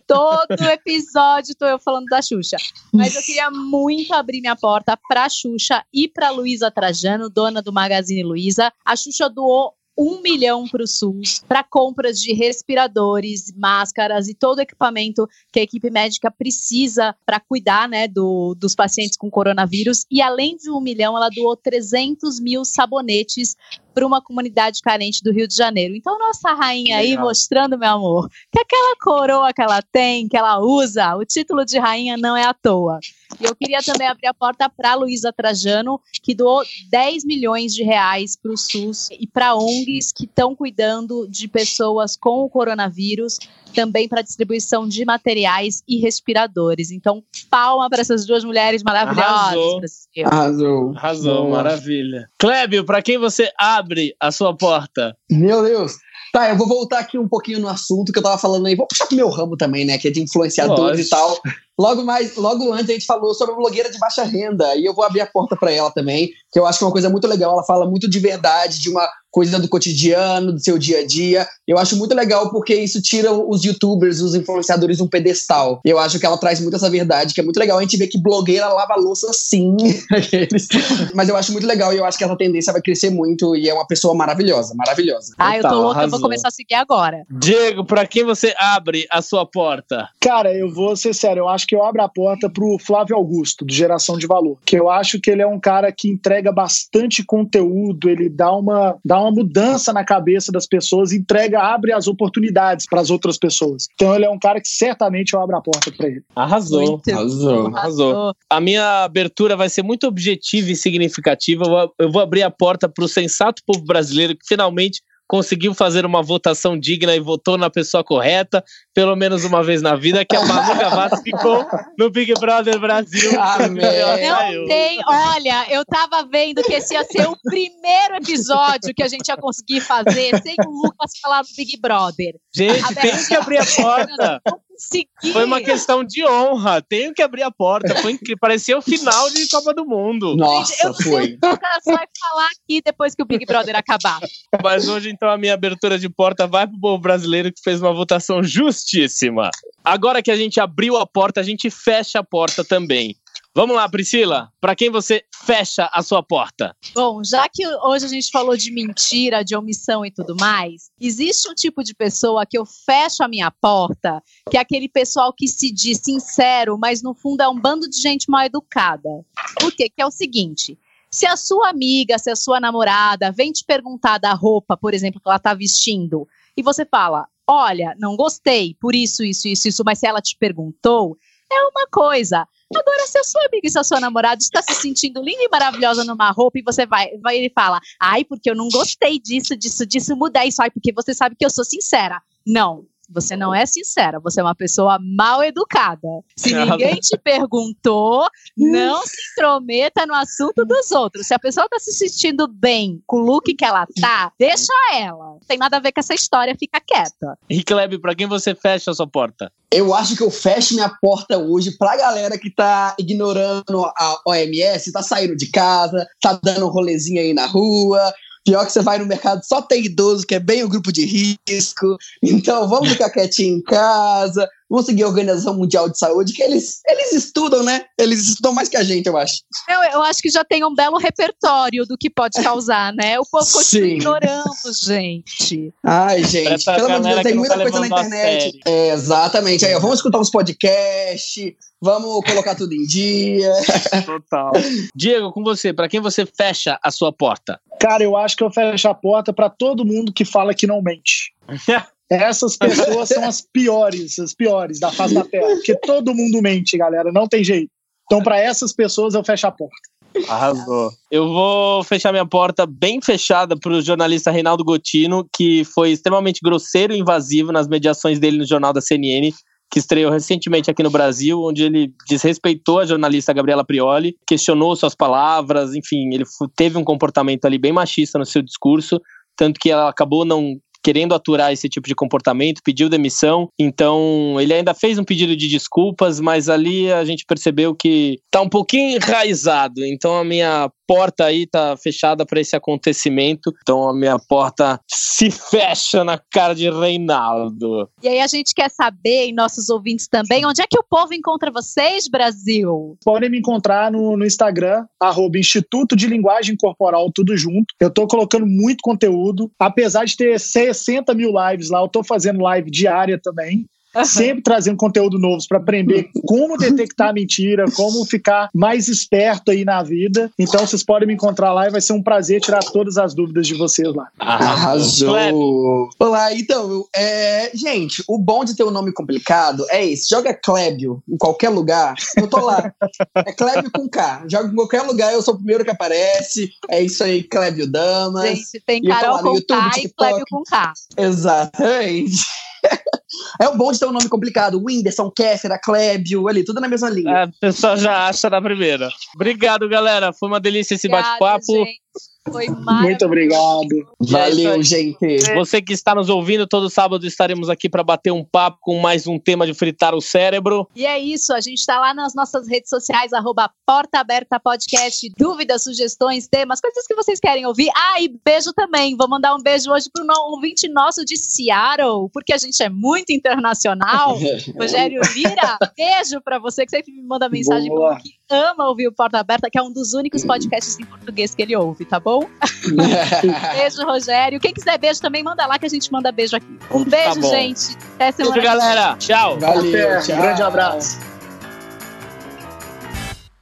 Todo episódio tô eu falando da Xuxa. Mas eu queria muito abrir minha porta para Xuxa e para Luísa Trajano, dona do Magazine Luiza. A Xuxa doou um milhão para o SUS para compras de respiradores, máscaras e todo o equipamento que a equipe médica precisa para cuidar né, do, dos pacientes com coronavírus. E além de um milhão, ela doou 300 mil sabonetes para uma comunidade carente do Rio de Janeiro. Então, nossa rainha aí mostrando, meu amor, que aquela coroa que ela tem, que ela usa, o título de rainha não é à toa. E eu queria também abrir a porta para Luísa Trajano, que doou 10 milhões de reais para o SUS e para ONGs que estão cuidando de pessoas com o coronavírus, também para distribuição de materiais e respiradores. Então, palma para essas duas mulheres maravilhosas. Arrasou. Arrasou. Arrasou, maravilha. Clébio, pra quem você abre a sua porta? Meu Deus. Tá, eu vou voltar aqui um pouquinho no assunto que eu tava falando aí. Vou puxar pro meu ramo também, né? Que é de influenciadores Lógico. e tal. Logo mais, logo antes a gente falou sobre a blogueira de baixa renda. E eu vou abrir a porta pra ela também, que eu acho que é uma coisa muito legal. Ela fala muito de verdade, de uma coisa do cotidiano, do seu dia a dia. Eu acho muito legal porque isso tira os youtubers, os influenciadores de um pedestal. Eu acho que ela traz muito essa verdade, que é muito legal a gente ver que blogueira lava a louça sim. Mas eu acho muito legal e eu acho que essa tendência vai crescer muito e é uma pessoa maravilhosa, maravilhosa. Ah, eu tô Total, louca, eu arrasou. vou começar a seguir agora. Diego, pra quem você abre a sua porta? Cara, eu vou ser sério, eu acho que eu abro a porta pro Flávio Augusto, do Geração de Valor. Que eu acho que ele é um cara que entrega bastante conteúdo, ele dá uma, dá uma mudança na cabeça das pessoas, entrega, abre as oportunidades para as outras pessoas. Então ele é um cara que certamente eu abro a porta para ele. Arrasou. Muito. Arrasou. Arrasou. A minha abertura vai ser muito objetiva e significativa. Eu vou abrir a porta para o sensato povo brasileiro que finalmente conseguiu fazer uma votação digna e votou na pessoa correta, pelo menos uma vez na vida, que a Manu Gavassi ficou no Big Brother Brasil. Amém. Não tem, olha, eu tava vendo que esse ia ser o primeiro episódio que a gente ia conseguir fazer sem o Lucas falar do Big Brother. Gente, tem que abrir a porta. Consegui. Foi uma questão de honra. Tenho que abrir a porta. Foi incrível. Parecia o final de Copa do Mundo. Nossa, eu foi. o Lucas vai falar aqui depois que o Big Brother acabar. Mas hoje, então, a minha abertura de porta vai pro povo brasileiro que fez uma votação justíssima. Agora que a gente abriu a porta, a gente fecha a porta também. Vamos lá, Priscila. Para quem você fecha a sua porta? Bom, já que hoje a gente falou de mentira, de omissão e tudo mais, existe um tipo de pessoa que eu fecho a minha porta, que é aquele pessoal que se diz sincero, mas no fundo é um bando de gente mal educada. Por quê? Que é o seguinte. Se a sua amiga, se a sua namorada vem te perguntar da roupa, por exemplo, que ela tá vestindo, e você fala: Olha, não gostei, por isso, isso, isso, isso, mas se ela te perguntou, é uma coisa. Agora, se a sua amiga e se a sua namorada está se sentindo linda e maravilhosa numa roupa e você vai, vai ele fala, ai, porque eu não gostei disso, disso, disso, muda isso, ai, porque você sabe que eu sou sincera. Não. Você não é sincera, você é uma pessoa mal educada. Se ninguém te perguntou, não se intrometa no assunto dos outros. Se a pessoa tá se sentindo bem com o look que ela tá, deixa ela. Não tem nada a ver com essa história, fica quieta. E Kleb, pra quem você fecha a sua porta? Eu acho que eu fecho minha porta hoje pra galera que tá ignorando a OMS, tá saindo de casa, tá dando um rolezinho aí na rua, Pior que você vai no mercado, só tem idoso, que é bem o grupo de risco. Então, vamos ficar quietinho em casa, vamos seguir a Organização Mundial de Saúde, que eles, eles estudam, né? Eles estudam mais que a gente, eu acho. Eu, eu acho que já tem um belo repertório do que pode causar, né? O povo continua ignorando, gente. Ai, gente, pelo amor de Deus, tem muita tá coisa na internet. É, exatamente. Aí, ó, vamos escutar uns podcasts, vamos colocar tudo em dia. Total. Diego, com você, para quem você fecha a sua porta? Cara, eu acho que eu fecho a porta para todo mundo que fala que não mente. Essas pessoas são as piores, as piores da face da Terra, porque todo mundo mente, galera, não tem jeito. Então, para essas pessoas, eu fecho a porta. Arrasou. Eu vou fechar minha porta bem fechada para o jornalista Reinaldo Gotino, que foi extremamente grosseiro e invasivo nas mediações dele no jornal da CNN que estreou recentemente aqui no Brasil, onde ele desrespeitou a jornalista Gabriela Prioli, questionou suas palavras, enfim, ele teve um comportamento ali bem machista no seu discurso, tanto que ela acabou não querendo aturar esse tipo de comportamento, pediu demissão. Então, ele ainda fez um pedido de desculpas, mas ali a gente percebeu que tá um pouquinho enraizado. Então, a minha porta aí tá fechada para esse acontecimento. Então a minha porta se fecha na cara de Reinaldo. E aí a gente quer saber, e nossos ouvintes também, onde é que o povo encontra vocês, Brasil? Podem me encontrar no, no Instagram, arroba Instituto de Linguagem Corporal, tudo junto. Eu tô colocando muito conteúdo. Apesar de ter 60 mil lives lá, eu tô fazendo live diária também sempre trazendo conteúdo novo para aprender como detectar mentira, como ficar mais esperto aí na vida. Então vocês podem me encontrar lá e vai ser um prazer tirar todas as dúvidas de vocês lá. Arrasou! Olá, então, é, gente, o bom de ter um nome complicado é esse. Joga Clébio em qualquer lugar, eu tô lá. É Clébio com K. Joga em qualquer lugar, eu sou o primeiro que aparece. É isso aí, Clébio Damas. Gente, tem Carol com YouTube, K TikTok. e Clébio com K. Exatamente. é o bom de ter um nome complicado. Whindersson, Kéfera, Clébio, ali, tudo na mesma linha. É, a pessoa já acha na primeira. Obrigado, galera. Foi uma delícia esse bate-papo. Foi. Muito obrigado. Valeu, gente. Você que está nos ouvindo, todo sábado estaremos aqui para bater um papo com mais um tema de fritar o cérebro. E é isso, a gente está lá nas nossas redes sociais, arroba Porta Aberta Podcast, dúvidas, sugestões, temas, coisas que vocês querem ouvir. Ah, e beijo também. Vou mandar um beijo hoje para um ouvinte nosso de Seattle, porque a gente é muito internacional. Rogério Lira, beijo para você que sempre me manda mensagem que ama ouvir o Porta Aberta, que é um dos únicos podcasts em português que ele ouve, tá bom? beijo, Rogério. Quem quiser beijo também, manda lá que a gente manda beijo aqui. Um beijo, tá gente. Até semana. Beijo, galera. Tchau. Valeu, tchau. Grande abraço.